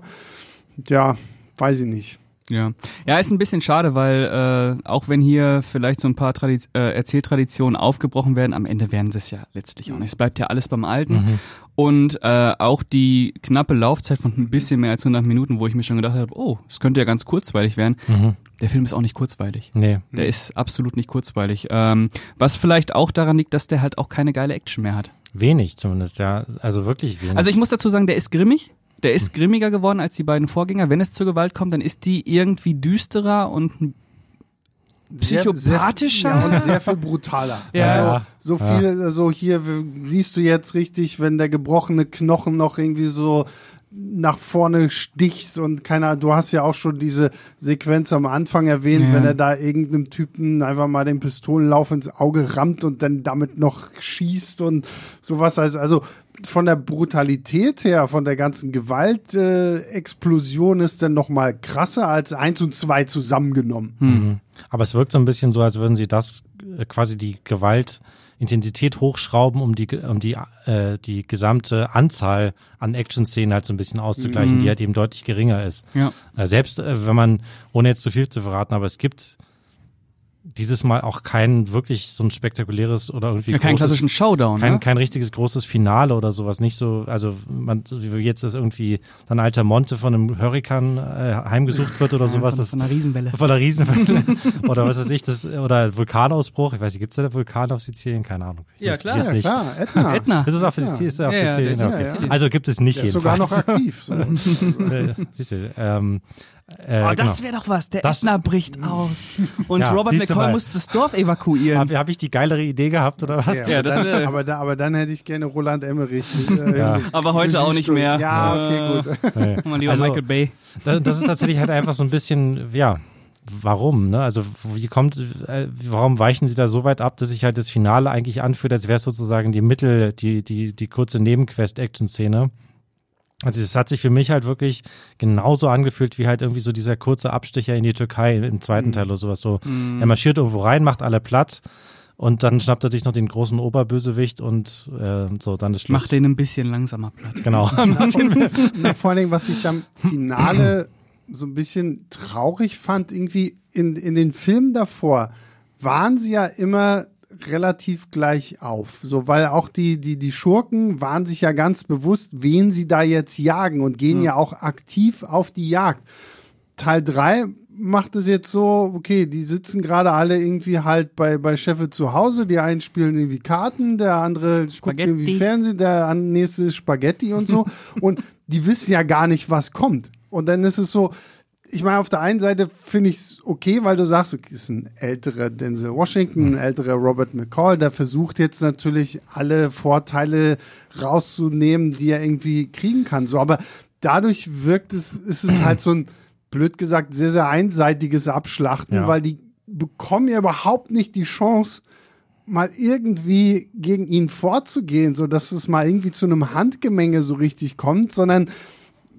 ja, weiß ich nicht. Ja, ja, ist ein bisschen schade, weil äh, auch wenn hier vielleicht so ein paar Tradiz äh, Erzähltraditionen aufgebrochen werden, am Ende werden sie es ja letztlich auch nicht. Es bleibt ja alles beim Alten. Mhm. Und äh, auch die knappe Laufzeit von ein bisschen mehr als 100 Minuten, wo ich mir schon gedacht habe, oh, es könnte ja ganz kurzweilig werden. Mhm. Der Film ist auch nicht kurzweilig. Nee. Der ist absolut nicht kurzweilig. Ähm, was vielleicht auch daran liegt, dass der halt auch keine geile Action mehr hat. Wenig zumindest, ja. Also wirklich wenig. Also ich muss dazu sagen, der ist grimmig. Der ist grimmiger geworden als die beiden Vorgänger. Wenn es zur Gewalt kommt, dann ist die irgendwie düsterer und Sehr- Psychopathischer? Sehr, ja, und sehr viel brutaler. Ja. Also, so viel, also hier siehst du jetzt richtig, wenn der gebrochene Knochen noch irgendwie so nach vorne sticht und keiner, du hast ja auch schon diese Sequenz am Anfang erwähnt, Ja. wenn er da irgendeinem Typen einfach mal den Pistolenlauf ins Auge rammt und dann damit noch schießt und sowas. Also, also von der Brutalität her, von der ganzen Gewaltexplosion äh, ist dann noch mal krasser als eins und zwei zusammengenommen. Mhm. Aber es wirkt so ein bisschen so, als würden sie das äh, quasi die Gewaltintensität hochschrauben, um die, um die, äh, die gesamte Anzahl an Action-Szenen halt so ein bisschen auszugleichen, Mhm. die halt eben deutlich geringer ist. ja. Äh, selbst äh, wenn man, ohne jetzt zu viel zu verraten, aber es gibt dieses Mal auch kein wirklich so ein spektakuläres oder irgendwie ja keinen großes klassischen Showdown. kein, ne? kein richtiges großes Finale oder sowas. Nicht so, also man, wie jetzt ist irgendwie dann alter Monte von einem Hurrikan äh, heimgesucht wird oder sowas. Von, Das, von einer Riesenwelle. von der Riesenwelle oder was weiß ich, das, oder Vulkanausbruch. Ich weiß nicht, gibt es da einen Vulkan auf Sizilien? Keine Ahnung. Ja, Ich- klar. Ja, nicht. klar, Etna. Etna. Ist es auf Ja. Sizilien? Ist er auf Ja, ja, Sizilien? ist auf Okay. Also gibt es nicht Der ist sogar noch jedenfalls. aktiv. So. Siehst du, ähm, äh, Oh, das genau. wäre doch was. Der Das- Ätna bricht aus. Und Ja, Robert McCoy muss das Dorf evakuieren. Habe hab ich die geilere Idee gehabt oder was? Ja, das dann, wär- aber, da, aber dann hätte ich gerne Roland Emmerich. Äh, Ja. Aber heute auch nicht mehr. Ja, okay, gut. Nee. Mal lieber Also- Michael Bay. Da- Das ist tatsächlich halt einfach so ein bisschen, ja, warum, ne? Also wie kommt, äh, warum weichen sie da so weit ab, dass sich halt das Finale eigentlich anfühlt, als wäre es sozusagen die Mittel, die, die, die kurze Nebenquest-Action-Szene. Also es hat sich für mich halt wirklich genauso angefühlt wie halt irgendwie so dieser kurze Abstecher in die Türkei im zweiten Teil oder sowas. So, er marschiert irgendwo rein, macht alle platt und dann schnappt er sich noch den großen Oberbösewicht und äh, so, dann ist Schluss. Mach den ein bisschen langsamer platt. Genau. Na, vor allen Dingen, was ich am Finale so ein bisschen traurig fand, irgendwie in, in den Filmen davor waren sie ja immer relativ gleich auf. So, weil auch die, die, die Schurken waren sich ja ganz bewusst, wen sie da jetzt jagen und gehen ja auch aktiv auf die Jagd. Teil 3 macht es jetzt so, okay, die sitzen gerade alle irgendwie halt bei, bei Cheffe zu Hause, die einen spielen irgendwie Karten, der andere guckt Spaghetti. irgendwie Fernsehen, der nächste ist Spaghetti und so. und die wissen ja gar nicht, was kommt. Und dann ist es so, ich meine, auf der einen Seite finde ich es okay, weil du sagst, okay, ist ein älterer Denzel Washington, ein älterer Robert McCall, der versucht jetzt natürlich alle Vorteile rauszunehmen, die er irgendwie kriegen kann. So, aber dadurch wirkt es, ist es halt so ein, blöd gesagt, sehr, sehr einseitiges Abschlachten, Ja. weil die bekommen ja überhaupt nicht die Chance, mal irgendwie gegen ihn vorzugehen, so dass es mal irgendwie zu einem Handgemenge so richtig kommt, sondern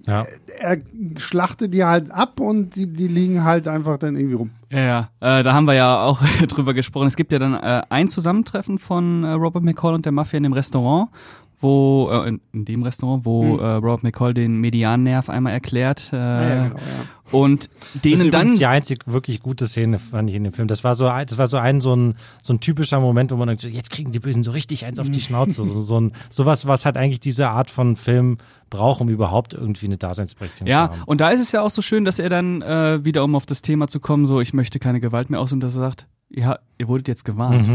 Ja. er schlachtet die halt ab und die, die liegen halt einfach dann irgendwie rum. Ja, ja. Äh, da haben wir ja auch drüber gesprochen. Es gibt ja dann äh, ein Zusammentreffen von äh, Robert McCall und der Mafia in dem Restaurant, wo, äh, in, in dem Restaurant, wo Hm. äh, Robert McCall den Mediannerv einmal erklärt. Äh, Ah, ja, genau, ja. Und Das denen ist dann. die einzig wirklich gute Szene, fand ich in dem Film. Das war so, ein- das war so ein, so ein, so ein typischer Moment, wo man denkt, jetzt kriegen die Bösen so richtig eins auf die Schnauze. So, so ein, sowas, was halt eigentlich diese Art von Film braucht, um überhaupt irgendwie eine Daseinsberechtigung Ja, zu haben. und da ist es ja auch so schön, dass er dann äh, wieder, um auf das Thema zu kommen, so ich möchte keine Gewalt mehr ausüben, dass er sagt, ja, ihr wurdet jetzt gewarnt.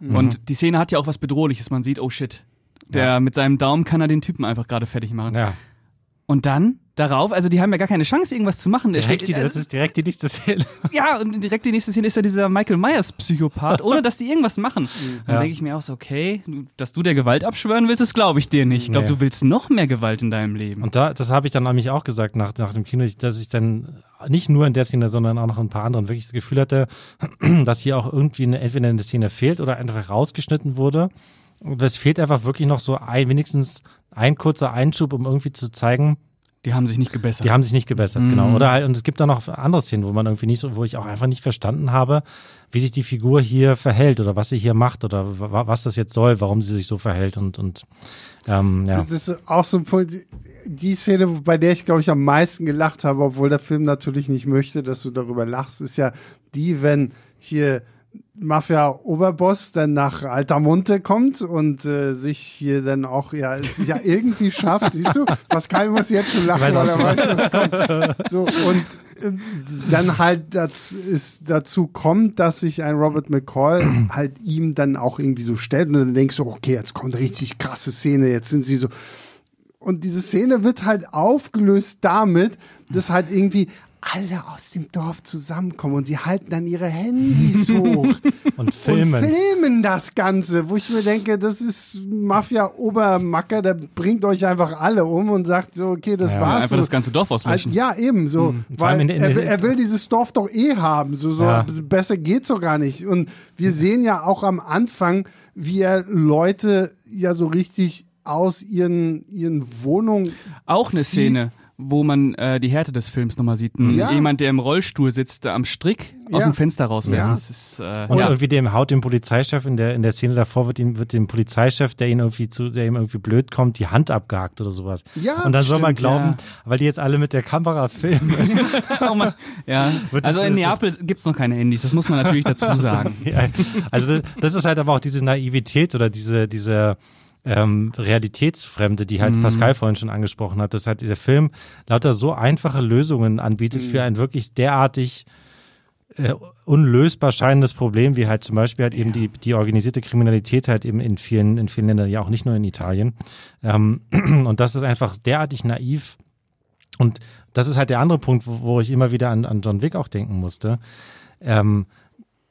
Mhm. Und die Szene hat ja auch was Bedrohliches. Man sieht, oh shit, der Ja. mit seinem Daumen kann er den Typen einfach gerade fertig machen. Ja, Und dann darauf, also die haben ja gar keine Chance, irgendwas zu machen. Direkt die, steht- das ist direkt die nächste Szene. ja, und direkt die nächste Szene ist ja dieser Michael Myers Psychopath, ohne dass die irgendwas machen. Dann Ja. denke ich mir auch so, okay, dass du der Gewalt abschwören willst, das glaube ich dir nicht. Ich glaube, Nee. du willst noch mehr Gewalt in deinem Leben. Und da, das habe ich dann nämlich auch gesagt nach, nach dem Kino, dass ich dann nicht nur in der Szene, sondern auch noch in ein paar anderen wirklich das Gefühl hatte, dass hier auch irgendwie eine, entweder eine Szene fehlt oder einfach rausgeschnitten wurde. Und es fehlt einfach wirklich noch so ein, wenigstens ein kurzer Einschub, um irgendwie zu zeigen, Die haben sich nicht gebessert. Die haben sich nicht gebessert, Mhm. genau. Oder halt, und es gibt da noch andere Szenen, wo man irgendwie nicht so, wo ich auch einfach nicht verstanden habe, wie sich die Figur hier verhält oder was sie hier macht oder wa- was das jetzt soll, warum sie sich so verhält und, und ähm, ja. Das ist auch so ein Punkt, die Szene, bei der ich, glaube ich, am meisten gelacht habe, obwohl der Film natürlich nicht möchte, dass du darüber lachst, ist ja die, wenn hier Mafia-Oberboss dann nach Altamonte kommt und äh, sich hier dann auch, ja, es ja irgendwie schafft, siehst du? Pascal muss jetzt schon lachen, weil er weiß, was kommt. So, und äh, dann halt dazu, ist, dazu kommt, dass sich ein Robert McCall halt ihm dann auch irgendwie so stellt und dann denkst du, okay, jetzt kommt eine richtig krasse Szene, jetzt sind sie so, und diese Szene wird halt aufgelöst damit, dass halt irgendwie alle aus dem Dorf zusammenkommen und sie halten dann ihre Handys hoch Und filmen. und filmen das Ganze, wo ich mir denke, das ist Mafia-Obermacker, der bringt euch einfach alle um und sagt so, okay, das Ja, war's. Einfach so. das ganze Dorf Also, auslöschen. ja, eben so. Allem Weil der- er, er will dieses Dorf doch eh haben. So, so Ja. besser geht's doch gar nicht. Und wir sehen ja auch am Anfang, wie er Leute ja so richtig aus ihren, ihren Wohnungen. Auch eine sie- Szene, wo man äh, die Härte des Films nochmal sieht. Ein, Ja. Jemand, der im Rollstuhl sitzt, am Strick aus Ja. dem Fenster rauswerfen. Ja. Das ist, äh, Und ja. irgendwie dem haut dem Polizeichef in der in der Szene davor wird ihm wird dem Polizeichef, der ihn irgendwie zu der ihm irgendwie blöd kommt, die Hand abgehakt oder sowas. Ja, und dann soll man stimmt, glauben, ja. weil die jetzt alle mit der Kamera filmen. oh Mann. ja. Wird Also das- in ist das- Neapel gibt's noch keine Handys, das muss man natürlich dazu sagen. ja, also das, das ist halt aber auch diese Naivität oder diese diese ähm, Realitätsfremde, die halt Pascal vorhin schon angesprochen hat, dass halt der Film lauter so einfache Lösungen anbietet für ein wirklich derartig äh, unlösbar scheinendes Problem, wie halt zum Beispiel halt eben die, die organisierte Kriminalität halt eben in vielen, in vielen Ländern, ja auch nicht nur in Italien. Ähm, und das ist einfach derartig naiv. Und das ist halt der andere Punkt, wo, wo ich immer wieder an, an John Wick auch denken musste. Ähm,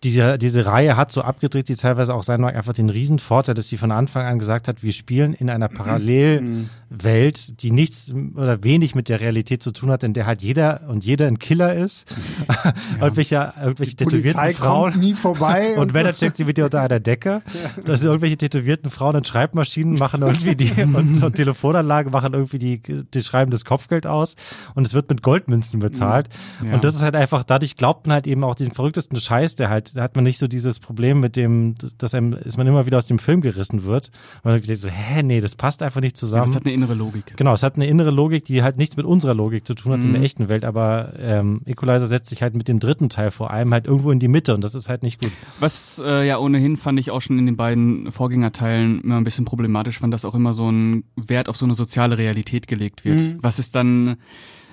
diese, diese Reihe hat so abgedreht, sie teilweise auch sein mag, einfach den riesen Vorteil, dass sie von Anfang an gesagt hat, wir spielen in einer Parallelwelt, die nichts oder wenig mit der Realität zu tun hat, in der halt jeder und jeder ein Killer ist. irgendwelche, irgendwelche tätowierten Polizei Frauen. nie vorbei. Und wenn, so. dann steckt sie mit dir unter einer Decke. Das sind irgendwelche tätowierten Frauen und Schreibmaschinen machen irgendwie die und, und Telefonanlagen machen irgendwie die, die schreiben das Kopfgeld aus und es wird mit Goldmünzen bezahlt. Ja. Und das ist halt einfach, dadurch glaubt man halt eben auch den verrücktesten Scheiß, der halt, da hat man nicht so dieses Problem mit dem, dass einem, ist man immer wieder aus dem Film gerissen wird. Und man denkt so, hä, nee, das passt einfach nicht zusammen. Das hat eine innere Logik. Genau, es hat eine innere Logik, die halt nichts mit unserer Logik zu tun hat in Mhm. der echten Welt, aber ähm, Equalizer setzt sich halt mit dem dritten Teil vor allem halt irgendwo in die Mitte und das ist halt nicht gut. Was äh, ja ohnehin fand ich auch schon in den beiden Vorgängerteilen immer ein bisschen problematisch fand, dass auch immer so ein Wert auf so eine soziale Realität gelegt wird. Mhm. Was ist dann,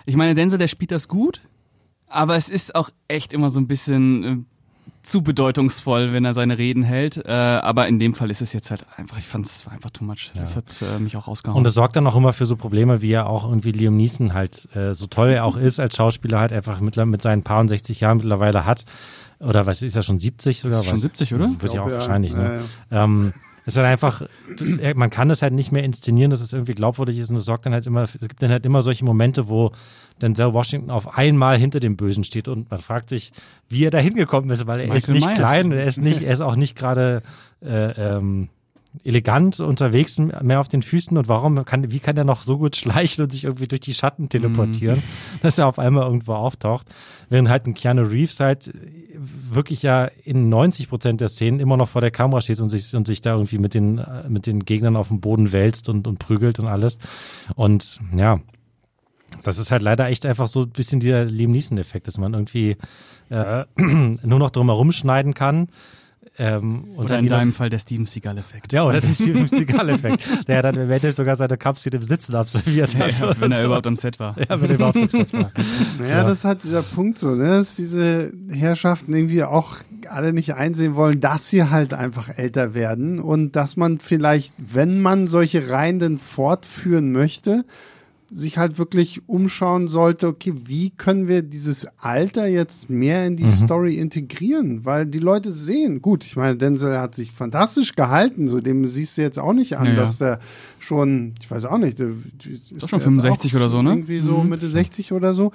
ich meine, Denzel, der spielt das gut, aber es ist auch echt immer so ein bisschen äh, zu bedeutungsvoll, wenn er seine Reden hält. Äh, aber in dem Fall ist es jetzt halt einfach, ich fand es einfach too much. Das hat äh, mich auch rausgehauen. Und das sorgt dann auch immer für so Probleme, wie ja auch irgendwie Liam Neeson halt, äh, so toll er auch ist als Schauspieler, halt einfach mit, mit seinen paar und 60 Jahren mittlerweile hat. Oder was ist er schon 70 sogar? Ist schon Weiß- 70, oder? Wird ja auch ja. wahrscheinlich, ne? Ja, Ähm, ist halt einfach, du- man kann es halt nicht mehr inszenieren, dass es irgendwie glaubwürdig ist und es sorgt dann halt immer, es gibt dann halt immer solche Momente, wo Denzel Washington auf einmal hinter dem Bösen steht und man fragt sich, wie er da hingekommen ist, weil er ist Michael nicht Myers. klein, er ist nicht, er ist auch nicht gerade äh, ähm, elegant unterwegs mehr auf den Füßen und warum kann, wie kann er noch so gut schleichen und sich irgendwie durch die Schatten teleportieren, dass er auf einmal irgendwo auftaucht, während halt ein Keanu Reeves halt wirklich ja in 90 Prozent der Szenen immer noch vor der Kamera steht und sich, und sich da irgendwie mit den, äh, mit den Gegnern auf dem Boden wälzt und, und prügelt und alles. Und ja, das ist halt leider echt einfach so ein bisschen dieser Liam Neeson-Effekt, dass man irgendwie äh, nur noch drum herum schneiden kann. Ähm, und Oder dann in deinem Fall der Steven Seagal-Effekt. ja, oder der Steven Seagal-Effekt, der dann eventuell sogar seine Kampfszene im Sitzen absolviert Ja, hat. ja, wenn er so. überhaupt am Set war. Ja, wenn er überhaupt am Set war. Naja, Ja. das hat dieser Punkt so, ne? dass diese Herrschaften irgendwie auch alle nicht einsehen wollen, dass sie halt einfach älter werden und dass man vielleicht, wenn man solche Reihen denn fortführen möchte, sich halt wirklich umschauen sollte, okay, wie können wir dieses Alter jetzt mehr in die Mhm. Story integrieren? Weil die Leute sehen, gut, ich meine, Denzel hat sich fantastisch gehalten, so dem siehst du jetzt auch nicht an, Ja, ja. dass der schon, ich weiß auch nicht, der, Doch schon 65 oder so, ne? Irgendwie so Mhm. Mitte 60 oder so.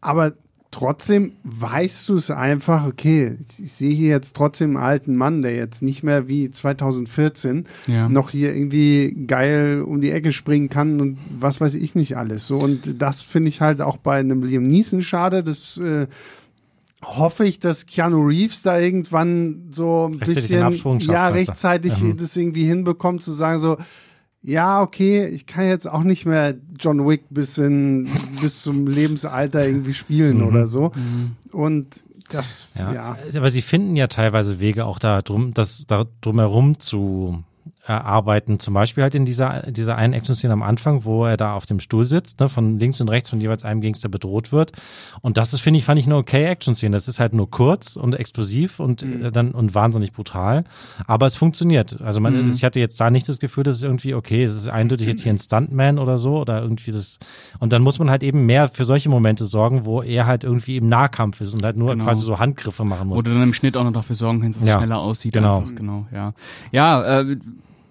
Aber trotzdem weißt du es einfach, okay, ich, sehe hier jetzt trotzdem einen alten Mann, der jetzt nicht mehr wie 2014 Ja. noch hier irgendwie geil um die Ecke springen kann und was weiß ich nicht alles. So und das finde ich halt auch bei einem Liam Neeson schade. Das äh, hoffe ich, dass Keanu Reeves da irgendwann so ein bisschen ja rechtzeitig Mhm. das irgendwie hinbekommt zu sagen so ja, okay, ich kann jetzt auch nicht mehr John Wick bis in bis zum Lebensalter irgendwie spielen Mhm. oder so. Und das Ja. ja. Aber sie finden ja teilweise Wege auch da drum, das da drumherum zu erarbeiten. Zum Beispiel halt in dieser, dieser einen Action-Szene am Anfang, wo er da auf dem Stuhl sitzt, ne, von links und rechts von jeweils einem Gangster bedroht wird. Und das ist, finde ich, fand ich eine okay Action-Szene. Das ist halt nur kurz und explosiv und äh, dann und wahnsinnig brutal. Aber es funktioniert. Also man, ich hatte jetzt da nicht das Gefühl, dass es irgendwie, okay, es ist eindeutig jetzt hier ein Stuntman oder so oder irgendwie das. Und dann muss man halt eben mehr für solche Momente sorgen, wo er halt irgendwie im Nahkampf ist und halt nur Genau. quasi so Handgriffe machen muss. Du dann im Schnitt auch noch dafür sorgen kannst, dass Ja, es schneller aussieht. genau. Einfach. Genau, ja. Ja, äh,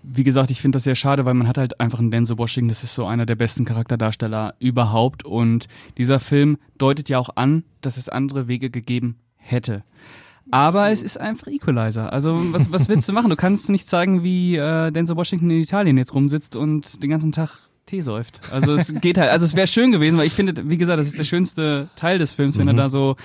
wie gesagt, ich finde das sehr schade, weil man hat halt einfach einen Denzel Washington, das ist so einer der besten Charakterdarsteller überhaupt und dieser Film deutet ja auch an, dass es andere Wege gegeben hätte. Aber es ist einfach Equalizer. Also was, was willst du machen? Du kannst nicht zeigen, wie äh, Denzel Washington in Italien jetzt rumsitzt und den ganzen Tag Tee säuft. Also es geht halt, also es wäre schön gewesen, weil ich finde, wie gesagt, das ist der schönste Teil des Films, wenn er da so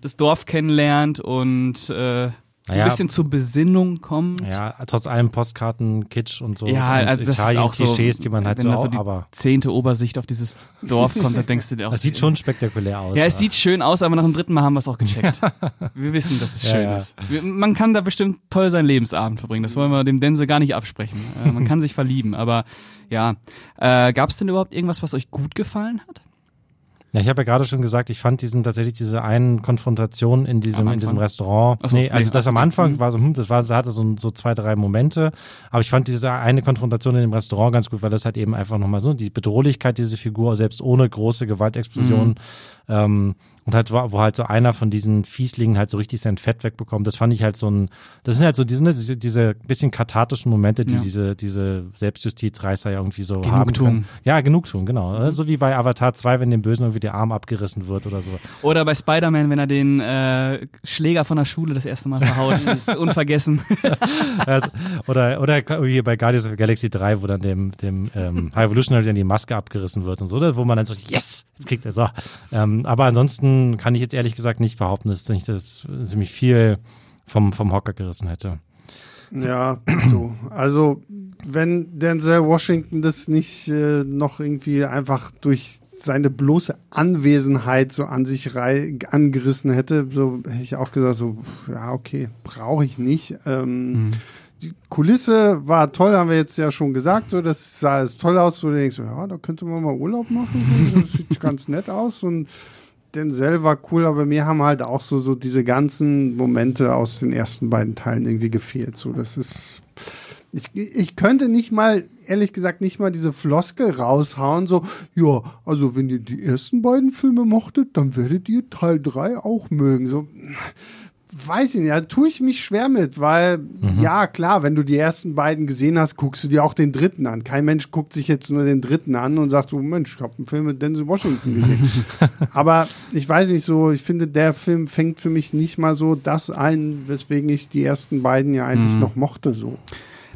das Dorf kennenlernt und äh, Naja. ein bisschen zur Besinnung kommt. Ja, trotz allem Postkarten, Kitsch und so. Ja, und also das ist auch so, Klischees, die man halt so da so auch, die aber zehnte Obersicht auf dieses Dorf kommt, da denkst du dir auch. das sieht schon spektakulär aus. Ja, es sieht schön aus, aber nach dem dritten Mal haben wir es auch gecheckt. wir wissen, dass es Ja, schön ja. ist. Wir, man kann da bestimmt toll seinen Lebensabend verbringen. Das wollen wir dem Dense gar nicht absprechen. Äh, man kann sich verlieben, aber ja. Äh, Gab es denn überhaupt irgendwas, was euch gut gefallen hat? Ja, ich habe ja gerade schon gesagt, ich fand diesen tatsächlich diese einen Konfrontation in diesem in diesem? Restaurant. So, nee, also nee, das am Anfang mhm. war so, hm, das war, hatte so, so zwei, drei Momente. Aber ich fand diese eine Konfrontation in dem Restaurant ganz gut, weil das halt eben einfach nochmal so die Bedrohlichkeit dieser Figur, selbst ohne große Gewaltexplosionen, Mhm. ähm, und halt, wo halt so einer von diesen Fieslingen halt so richtig sein Fett wegbekommt. Das fand ich halt so ein, das sind halt so diese, diese, diese bisschen kathartischen Momente, die Ja. diese, diese Selbstjustizreißer ja irgendwie so haben Genugtuung. können. Ja, Genugtuung, genau. So wie bei Avatar 2, wenn dem Bösen irgendwie der Arm abgerissen wird oder so. Oder bei Spider-Man, wenn er den äh, Schläger von der Schule das erste Mal verhaut. Das ist unvergessen. Also, oder, oder wie bei Guardians of the Galaxy 3, wo dann dem, dem ähm, High Evolutionary dann die Maske abgerissen wird und so, oder? wo man dann so, yes, jetzt kriegt er so. Ähm, aber ansonsten kann ich jetzt ehrlich gesagt nicht behaupten, dass ich das ziemlich viel vom, vom Hocker gerissen hätte. Ja, so. Also, wenn Denzel Washington das nicht äh, noch irgendwie einfach durch seine bloße Anwesenheit so an sich angerissen hätte, so hätte ich auch gesagt, so, ja, okay, brauche ich nicht. Ähm, Die Kulisse war toll, haben wir jetzt ja schon gesagt, so, das sah es toll aus, wo du denkst, ja, da könnte man mal Urlaub machen, so, das sieht ganz nett aus und Denzel war cool, aber mir haben halt auch so, so diese ganzen Momente aus den ersten beiden Teilen irgendwie gefehlt. So, das ist. Ich, ich könnte nicht mal, ehrlich gesagt, nicht mal diese Floskel raushauen, so, ja, also wenn ihr die ersten beiden Filme mochtet, dann werdet ihr Teil 3 auch mögen. So, weiß ich nicht, da tue ich mich schwer mit, weil, ja, klar, wenn du die ersten beiden gesehen hast, guckst du dir auch den dritten an. Kein Mensch guckt sich jetzt nur den dritten an und sagt so, Mensch, ich habe einen Film mit Denzel Washington gesehen. Aber ich weiß nicht so, ich finde, der Film fängt für mich nicht mal so das ein, weswegen ich die ersten beiden ja eigentlich noch mochte, so.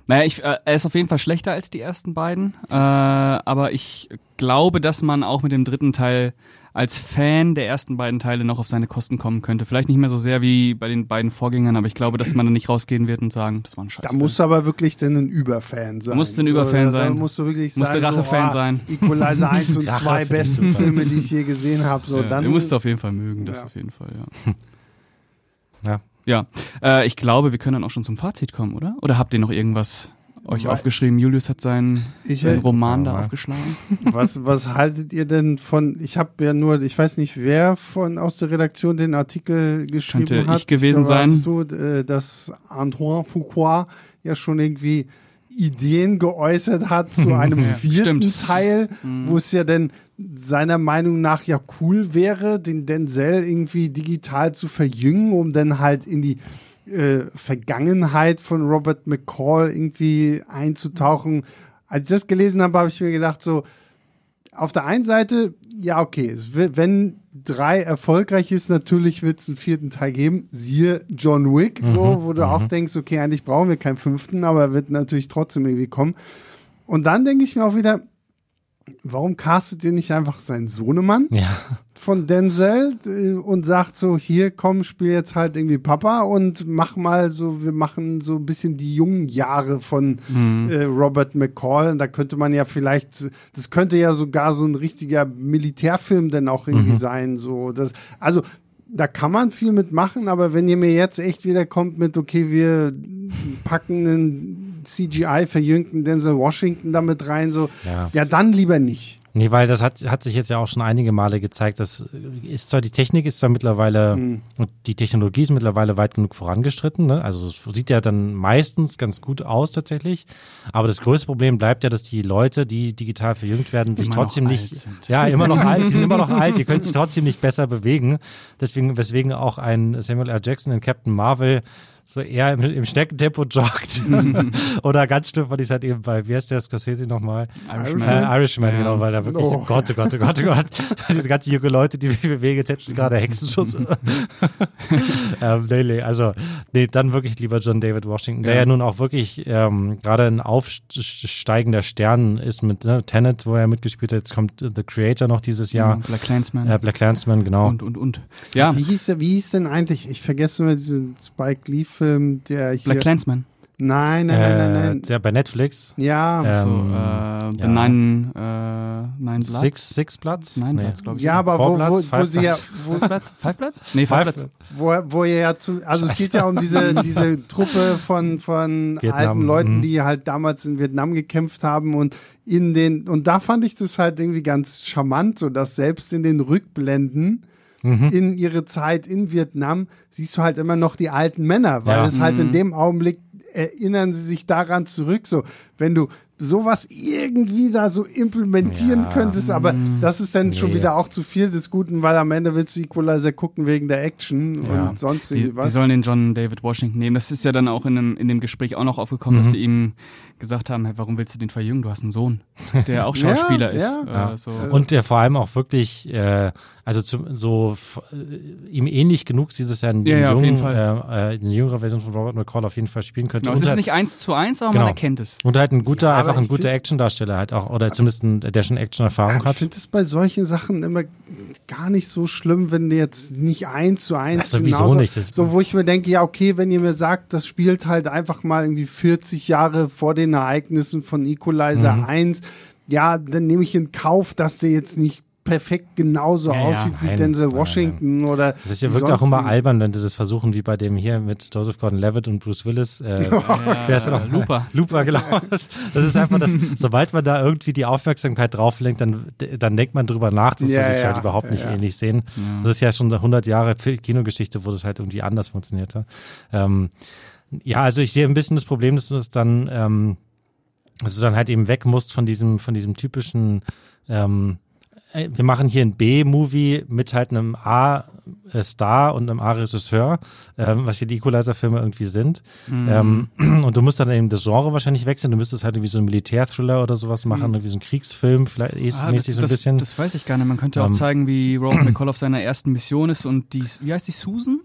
Naja, ich, äh, er ist auf jeden Fall schlechter als die ersten beiden, äh, aber ich glaube, dass man auch mit dem dritten Teil als Fan der ersten beiden Teile noch auf seine Kosten kommen könnte. Vielleicht nicht mehr so sehr wie bei den beiden Vorgängern, aber ich glaube, dass man dann nicht rausgehen wird und sagen, das war ein Scheiß. Da musst du aber wirklich dann ein Überfan sein. musst du ein Überfan da, sein. Da musst du wirklich Musst du sagen, Rachefan so, ah, sein. Equalizer 1 und Rache 2 für den besten. Filme, die ich je gesehen habe. So, ja, dann ihr müsst auf jeden Fall mögen, das Ja. auf jeden Fall, ja. Ja. Ja, äh, ich glaube, wir können dann auch schon zum Fazit kommen, oder? Oder habt ihr noch irgendwas euch Weil- aufgeschrieben? Julius hat seinen, Ich, seinen äh, Roman da Ja. aufgeschlagen. was, was haltet ihr denn von, ich habe ja nur, ich weiß nicht, wer von aus der Redaktion den Artikel geschrieben könnte hat. ich gewesen Da warst sein. Du, äh, dass Antoine Foucault ja schon irgendwie Ideen geäußert hat zu einem Ja, vierten stimmt. Mhm. Teil, wo es ja denn seiner Meinung nach ja cool wäre, den Denzel irgendwie digital zu verjüngen, um dann halt in die äh, Vergangenheit von Robert McCall irgendwie einzutauchen. Als ich das gelesen habe, habe ich mir gedacht, so, auf der einen Seite, ja, okay, es wird, wenn drei erfolgreich ist, natürlich wird es einen vierten Teil geben. Siehe John Wick, so, wo du auch denkst, okay, eigentlich brauchen wir keinen fünften, aber er wird natürlich trotzdem irgendwie kommen. Und dann denke ich mir auch wieder, warum castet ihr nicht einfach seinen Sohnemann Ja. von Denzel äh, und sagt so, hier komm, spiel jetzt halt irgendwie Papa und mach mal so, wir machen so ein bisschen die jungen Jahre von äh, Robert McCall. Und da könnte man ja vielleicht, das könnte ja sogar so ein richtiger Militärfilm dann auch irgendwie sein. So, das, also da kann man viel mitmachen, aber wenn ihr mir jetzt echt wieder kommt mit, okay, wir packen einen CGI verjüngten Denzel Washington damit rein, so, Ja. ja dann lieber nicht. Nee, weil das hat, hat sich jetzt ja auch schon einige Male gezeigt, dass ist zwar die Technik ist zwar mittlerweile und die Technologie ist mittlerweile weit genug vorangeschritten, ne? Also es sieht ja dann meistens ganz gut aus tatsächlich. Aber das größte Problem bleibt ja, dass die Leute, die digital verjüngt werden, sich Immer noch trotzdem alt nicht, sind. ja, immer noch alt, sie sind immer noch alt, die können sich trotzdem nicht besser bewegen. Deswegen, weswegen auch ein Samuel L. Jackson in Captain Marvel so eher im, im Schneckentempo joggt. Oder ganz schlimm fand ich es halt eben bei, wie heißt der Scorsese nochmal? Irishman. Äh, Irishman, Ja. genau, weil da wirklich, Oh. Gott, oh Gott, oh Gott, oh Gott, diese ganzen junge Leute, die bewegen, jetzt hätten sie gerade Hexenschuss. ähm, nee, nee, also, nee, dann wirklich lieber John David Washington, der Ja. ja, nun auch wirklich ähm, gerade ein aufsteigender Stern ist mit ne, Tenet, wo er mitgespielt hat. Jetzt kommt The Creator noch dieses Jahr. Black Clansman. Äh, Black Clansman, genau. und, und, und. Ja, Wie hieß der, wie hieß denn eigentlich? Ich vergesse immer diesen Spike Lee-Film, der hier. Black Clansman. Nein, nein, nein, nein, Äh, nein. der bei Netflix. Ja, Äh, So, Ähm, äh, The ja. Nine, äh, Nine Bloods. Six, Six Platz? Nine Nee. Platz, glaube ich. ja, aber wo, wo, wo Five sie ja, Platz. wo, Five Platz? Five Platz? Nee, Five, Five Platz. wo, wo ihr ja zu, also es geht ja um diese, diese Truppe von, von Vietnam, alten Leuten, mhm. die halt damals in Vietnam gekämpft haben und in den, und da fand ich das halt irgendwie ganz charmant, so dass selbst in den Rückblenden Mhm. in ihre Zeit in Vietnam siehst du halt immer noch die alten Männer, weil Ja. es halt in dem Augenblick erinnern sie sich daran zurück, so wenn du sowas irgendwie da so implementieren Ja. könntest, aber das ist dann schon Nee. wieder auch zu viel des Guten, weil am Ende willst du Equalizer gucken wegen der Action Ja. und sonst Die, irgendwie die was. sollen den John David Washington nehmen. Das ist ja dann auch in dem, in dem Gespräch auch noch aufgekommen, Mhm. dass sie ihm gesagt haben, hey, warum willst du den verjüngen? Du hast einen Sohn, der auch Schauspieler Ja, ist. ja. Äh, so. Und der vor allem auch wirklich, äh, also zum, so äh, ihm ähnlich genug sieht es ja in Ja, den jungen, jeden Äh, äh, in der jüngeren Version von Robert McCall auf jeden Fall spielen könnte. Genau, es ist halt, nicht eins zu eins, aber Genau. man erkennt es. und halt ein guter, einfach ein ich guter Action-Darsteller halt auch, oder zumindest ein, der schon Action-Erfahrung ich hat. finde es bei solchen Sachen immer gar nicht so schlimm, wenn jetzt nicht eins zu eins sowieso genauso- nicht. Das- so, wo ich mir denke, ja, okay, wenn ihr mir sagt, das spielt halt einfach mal irgendwie 40 Jahre vor den Ereignissen von Equalizer Mhm. 1, ja, dann nehme ich in Kauf, dass der jetzt nicht perfekt genauso Ja, ja. aussieht wie Nein, Denzel nein, Washington oder Das ist ja wirklich auch immer albern, wenn du das versuchen, wie bei dem hier mit Joseph Gordon-Levitt und Bruce Willis. Äh, wer ist noch? Looper. Looper, genau. Das, das ist einfach das, sobald man da irgendwie die Aufmerksamkeit drauf lenkt, dann, dann denkt man drüber nach, dass Ja, sie sich ja, halt überhaupt nicht ja. ähnlich sehen. Das ist ja schon 100 Jahre Kinogeschichte, wo das halt irgendwie anders funktionierte. Ähm, ja, also ich sehe ein bisschen das Problem, dass man es dann, ähm, dass du dann halt eben weg musst von diesem, von diesem typischen, ähm, wir machen hier ein B-Movie mit halt einem A-Star und einem A-Regisseur, ähm, was hier die Equalizer-Filme irgendwie sind. Ähm, und du musst dann eben das Genre wahrscheinlich wechseln. Du müsstest halt irgendwie so einen Militär-Thriller oder sowas machen, irgendwie so einen Kriegsfilm, vielleicht Ah, mäßig so ein das, bisschen. das weiß ich gar nicht. Man könnte auch Ähm. zeigen, wie Robert McCall auf seiner ersten Mission ist und die, wie heißt die, Susan?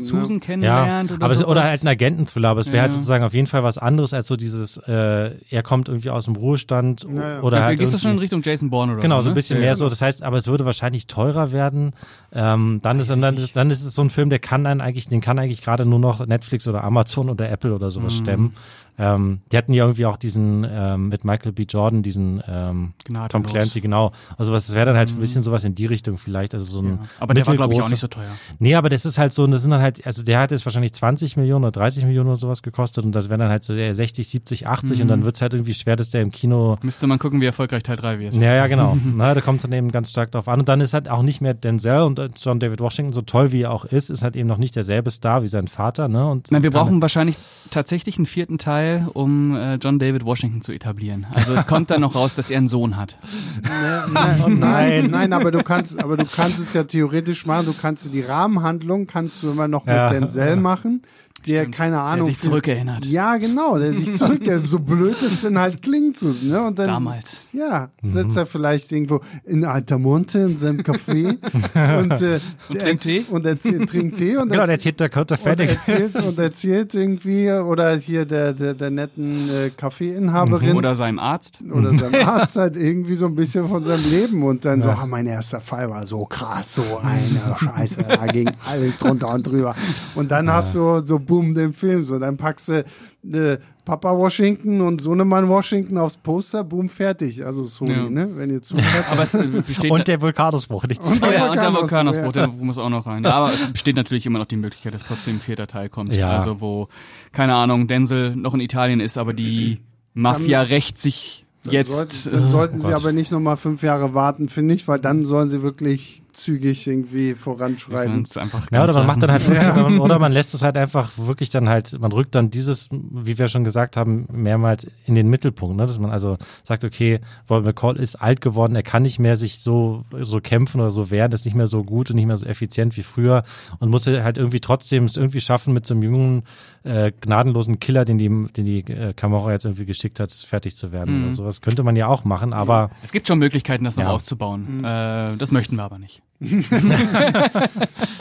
Susan kennenlernt ja, oder aber es, sowas. oder halt ein Agenten-Thriller, aber es wäre Ja. halt sozusagen auf jeden Fall was anderes als so dieses, äh, er kommt irgendwie aus dem Ruhestand Ja, ja. oder ja, halt gehst du schon in Richtung Jason Bourne oder Genau, so, so ein ne? bisschen Ja, mehr ja. so. Das heißt, aber es würde wahrscheinlich teurer werden. Ähm, dann ist, Weiß dann, ist, dann ist es so ein Film, der kann dann eigentlich, den kann eigentlich gerade nur noch Netflix oder Amazon oder Apple oder Mhm. sowas stemmen. Ähm, die hatten ja irgendwie auch diesen ähm, mit Michael B. Jordan, diesen ähm, Gnadenlos. Tom Clancy, genau. Also was, das wäre dann halt ein bisschen sowas in die Richtung vielleicht. Also so ein Mhm. Ja. Aber der war, glaube ich, auch nicht so teuer. Nee, aber das ist halt so, das sind dann halt, also der hat jetzt wahrscheinlich 20 Millionen oder 30 Millionen oder sowas gekostet und das wären dann halt so der 60, 70, 80 und Mhm. dann wird's halt irgendwie schwer, dass der im Kino Müsste man gucken, wie erfolgreich Teil 3 wird. ja, ja, genau. Na, da kommt es dann eben ganz stark drauf an. Und dann ist halt auch nicht mehr Denzel und äh, John David Washington, so toll wie er auch ist, ist halt eben noch nicht derselbe Star wie sein Vater. Ne? Und Nein, wir brauchen wahrscheinlich tatsächlich einen vierten Teil, um äh, John David Washington zu etablieren. Also es kommt dann noch raus, dass er einen Sohn hat. Ne, ne, Oh nein, nein. nein, aber du kannst, aber du kannst es ja theoretisch machen. Du kannst die Rahmenhandlung kannst du immer noch Ja. mit Denzel machen. Der Stimmt. keine Ahnung. Der sich zurückerinnert. Ja, genau, der sich zurück, so blöd es denn halt klingt. So, ne? und dann, Damals. Ja, sitzt er vielleicht irgendwo in Altamonte in seinem Café und, äh, Und trinkt Tee? Und erzählt, trinkt Tee und, Genau, er- der erzählt der und fertig. erzählt und erzählt irgendwie oder hier der der, der netten äh, Kaffeeinhaberin Oder seinem Arzt. oder seinem Arzt halt irgendwie so ein bisschen von seinem Leben und dann so, ah, mein erster Fall war so krass, so eine Scheiße, da ging alles drunter und drüber. Und dann hast du so boom den Film, so dann packst du äh, Papa Washington und Sohnemann Washington aufs Poster, boom, fertig. Also sorry, Ja. ne, wenn ihr zuhört. Aber es äh, besteht Und der Vulkanausbruch, nicht zu Und Oh ja, der und der Vulkanausbruch, der muss auch noch rein. Ja, aber es besteht natürlich immer noch die Möglichkeit, dass trotzdem ein vierter Teil kommt. Ja. Also wo, keine Ahnung, Denzel noch in Italien ist, aber die Mafia rächt sich jetzt. Sollten, dann sollten sie Gott. aber nicht nochmal fünf Jahre warten, finde ich, weil dann sollen sie wirklich zügig irgendwie voranschreiten. es einfach Ja, oder man macht dann halt wirklich, oder man lässt es halt einfach wirklich dann halt, man rückt dann dieses, wie wir schon gesagt haben, mehrmals in den Mittelpunkt, ne? dass man also sagt, okay, Robert McCall ist alt geworden, er kann nicht mehr sich so, so kämpfen oder so wehren, ist nicht mehr so gut und nicht mehr so effizient wie früher und muss halt irgendwie trotzdem es irgendwie schaffen, mit so einem jungen, äh, gnadenlosen Killer, den die, den die äh, Kamera jetzt irgendwie geschickt hat, fertig zu werden oder sowas. Könnte man ja auch machen, aber Es gibt schon Möglichkeiten, das noch Ja. auszubauen. Äh, das möchten wir aber nicht.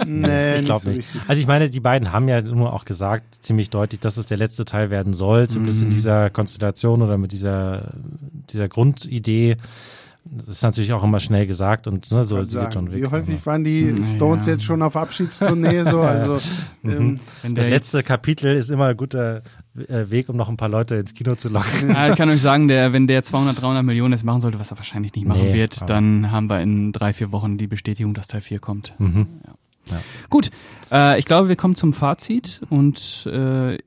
Nee, Ich glaube so nicht. richtig. Also ich meine, die beiden haben ja nur auch gesagt, ziemlich deutlich, dass es der letzte Teil werden soll, zumindest Mhm. in dieser Konstellation oder mit dieser, dieser Grundidee. Das ist natürlich auch immer schnell gesagt und ne, so wird sagen. schon weg. Wie häufig waren die Stones ja. jetzt schon auf Abschiedstournee? So, also ähm, Wenn Das der letzte Kapitel ist immer ein guter Weg, um noch ein paar Leute ins Kino zu locken. Ja, ich kann euch sagen, der, wenn der 200, 300 Millionen jetzt machen sollte, was er wahrscheinlich nicht machen Nee, wird, aber- dann haben wir in drei, vier Wochen die Bestätigung, dass Teil 4 kommt. Mhm. Ja. Gut, äh, ich glaube, wir kommen zum Fazit und äh,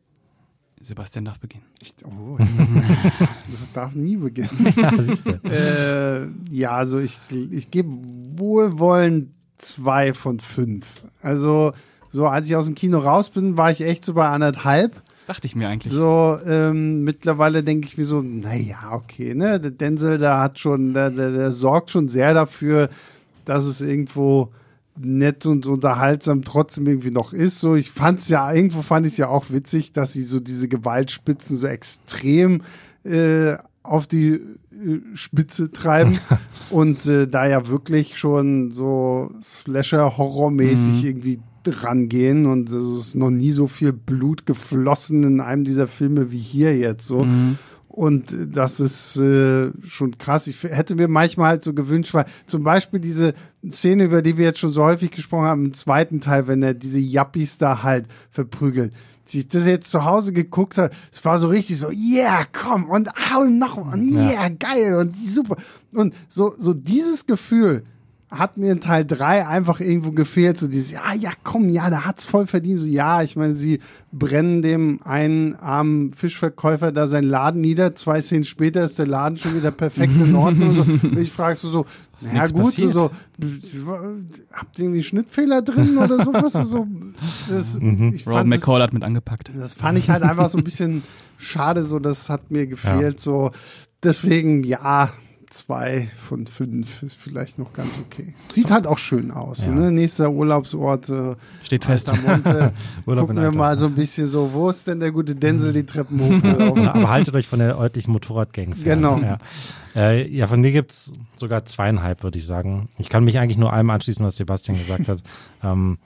Sebastian darf beginnen. ich, oh, ich, darf, nie beginnen. Ja, äh, ja, also ich, ich gebe wohlwollend zwei von fünf. Also so als ich aus dem Kino raus bin, war ich echt so bei anderthalb. Das dachte ich mir eigentlich. So, ähm, mittlerweile denke ich mir so, naja, okay, ne? Der Denzel, der hat schon, der, der, der sorgt schon sehr dafür, dass es irgendwo nett und unterhaltsam trotzdem irgendwie noch ist. So, ich fand's ja, irgendwo fand ich es ja auch witzig, dass sie so diese Gewaltspitzen so extrem äh, auf die äh, Spitze treiben und äh, da ja wirklich schon so Slasher-Horror-mäßig irgendwie rangehen und es ist noch nie so viel Blut geflossen in einem dieser Filme wie hier jetzt so. Und äh, das ist äh, schon krass. Ich hätte mir manchmal halt so gewünscht, weil zum Beispiel diese Szene, über die wir jetzt schon so häufig gesprochen haben, im zweiten Teil, wenn er diese Yuppies da halt verprügelt. Als ich das jetzt zu Hause geguckt habe, es war so richtig so, yeah, komm, und hau noch und yeah, geil und super. Und so, so dieses Gefühl, hat mir in Teil 3 einfach irgendwo gefehlt. So dieses, ja, ja, komm, ja, der hat's voll verdient. So, ja, ich meine, sie brennen dem einen armen Fischverkäufer da seinen Laden nieder. Zwei Szenen später ist der Laden schon wieder perfekt in Ordnung. So. Und ich frage so, so, naja, Nichts gut, so, passiert. so, habt ihr irgendwie Schnittfehler drin oder sowas? so, das, ich Rob fand das, McCall hat mit angepackt. das fand ich halt einfach so ein bisschen schade, so, das hat mir gefehlt, so. Deswegen, ja, zwei von fünf ist vielleicht noch ganz okay. Sieht halt auch schön aus. Ja. Ne? Nächster Urlaubsort, äh, Steht fest. Urlaub Gucken wir mal so ein bisschen so, wo ist denn der gute Denzel die Treppen hochgelaufen? Ja, aber haltet euch von der örtlichen Motorradgang fern. Genau. Ja. Äh, ja, von mir gibt's sogar zweieinhalb, würde ich sagen. Ich kann mich eigentlich nur allem anschließen, was Sebastian gesagt hat. Ähm,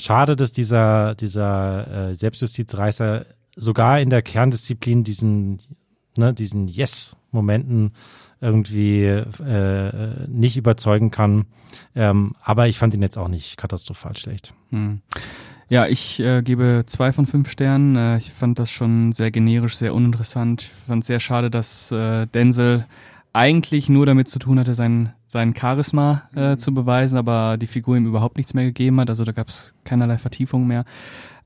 schade, dass dieser, dieser äh, Selbstjustizreißer sogar in der Kerndisziplin diesen, ne, diesen Yes-Momenten irgendwie äh, nicht überzeugen kann. Ähm, aber ich fand ihn jetzt auch nicht katastrophal schlecht. Hm. Ja, ich äh, gebe zwei von fünf Sternen. Äh, ich fand das schon sehr generisch, sehr uninteressant. Ich fand sehr schade, dass äh, Denzel eigentlich nur damit zu tun hatte, sein, sein Charisma äh, zu beweisen, aber die Figur ihm überhaupt nichts mehr gegeben hat. Also da gab es keinerlei Vertiefung mehr.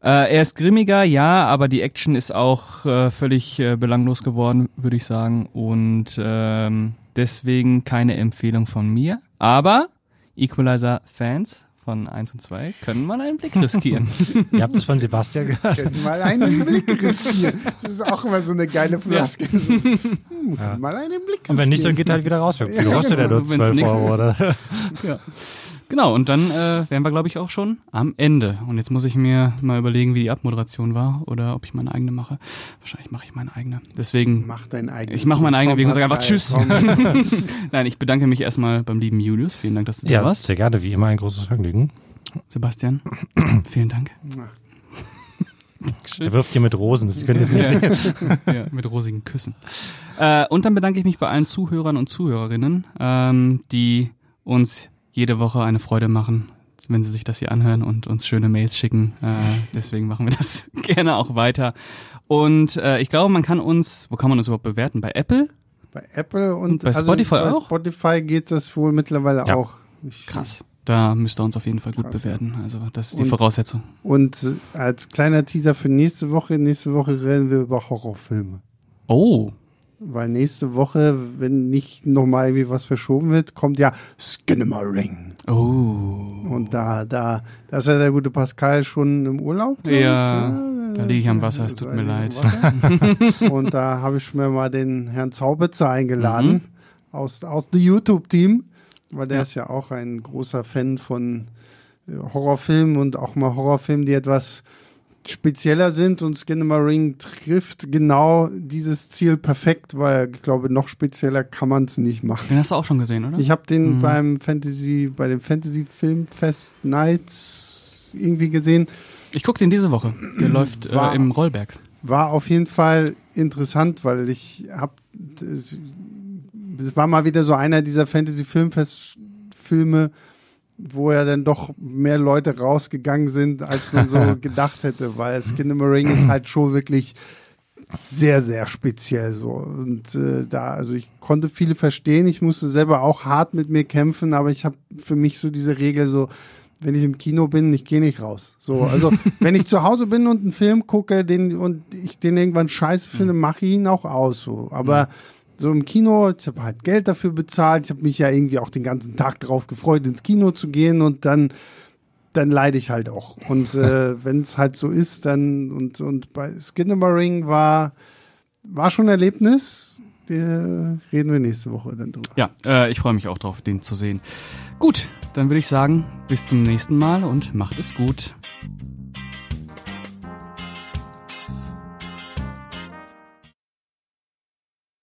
Äh, er ist grimmiger, ja, aber die Action ist auch äh, völlig äh, belanglos geworden, würde ich sagen. Und ähm, deswegen keine Empfehlung von mir. Aber Equalizer-Fans von 1 und 2 können mal einen Blick riskieren. Ihr habt es von Sebastian gehört. Können mal einen Blick riskieren. Das ist auch immer so eine geile Floskel. Das ist, hm, können mal einen Blick riskieren. Und wenn nicht, dann geht er halt wieder raus. Wie kostet der nur Wenn's 12 nix Euro, oder? ja. Genau, und dann äh, wären wir, glaube ich, auch schon am Ende. Und jetzt muss ich mir mal überlegen, wie die Abmoderation war oder ob ich meine eigene mache. Wahrscheinlich mache ich meine eigene. Deswegen. Mach dein eigenes. Ich mache meine eigene, wie gesagt, einfach Tschüss. Nein, ich bedanke mich erstmal beim lieben Julius. Vielen Dank, dass du da Ja, warst. sehr gerne, wie immer ein großes Vergnügen. Sebastian, vielen Dank. Er wirft hier mit Rosen, das könnt ihr jetzt nicht sehen. ja, mit rosigen Küssen. Äh, und dann bedanke ich mich bei allen Zuhörern und Zuhörerinnen, ähm, die uns jede Woche eine Freude machen, wenn sie sich das hier anhören und uns schöne Mails schicken. Äh, deswegen machen wir das gerne auch weiter. Und äh, ich glaube, man kann uns, wo kann man uns überhaupt bewerten? Bei Apple? Bei Apple und, Und bei Spotify bei auch? Spotify geht das wohl mittlerweile Ja. auch. Ich, Krass. Da müsst ihr uns auf jeden Fall gut Krass, bewerten. Also das ist die Und- Voraussetzung. Und als kleiner Teaser für nächste Woche, nächste Woche reden wir über Horrorfilme. Oh, Weil nächste Woche, wenn nicht nochmal irgendwie was verschoben wird, kommt ja Skinamarink. oh. Und da, da, da ist ja der gute Pascal schon im Urlaub. ich. Ja, da liege ich am Wasser, es tut mir leid. Und da habe ich mir mal den Herrn Zaubitzer eingeladen Mhm. aus, aus dem YouTube-Team, weil der Ja. ist ja auch ein großer Fan von äh, Horrorfilmen und auch mal Horrorfilmen, die etwas spezieller sind und Skinamarink trifft genau dieses Ziel perfekt, weil ich glaube, noch spezieller kann man es nicht machen. Den hast du auch schon gesehen, oder? Ich habe den Mhm. beim Fantasy, bei dem Fantasy Filmfest Nights irgendwie gesehen. Ich gucke den diese Woche. Der läuft äh, War- im Rollberg. War auf jeden Fall interessant, weil ich habe, es war mal wieder so einer dieser Fantasy Filmfest Filme, wo ja dann doch mehr Leute rausgegangen sind, als man so gedacht hätte, weil Skinamarink ist halt schon wirklich sehr, sehr speziell so. Und äh, da, also ich konnte viele verstehen, ich musste selber auch hart mit mir kämpfen, aber ich habe für mich so diese Regel so, wenn ich im Kino bin, ich gehe nicht raus. So, also wenn ich zu Hause bin und einen Film gucke, den und ich den irgendwann scheiße finde, mache ich ihn auch aus. So, aber so im Kino, ich habe halt Geld dafür bezahlt, ich habe mich ja irgendwie auch den ganzen Tag drauf gefreut, ins Kino zu gehen und dann dann leide ich halt auch. Und äh, wenn es halt so ist, dann und und bei Skinamarink war war schon ein Erlebnis. Wir reden wir nächste Woche dann drüber. Ja, äh, ich freue mich auch drauf, den zu sehen. Gut, dann würde ich sagen, bis zum nächsten Mal und macht es gut.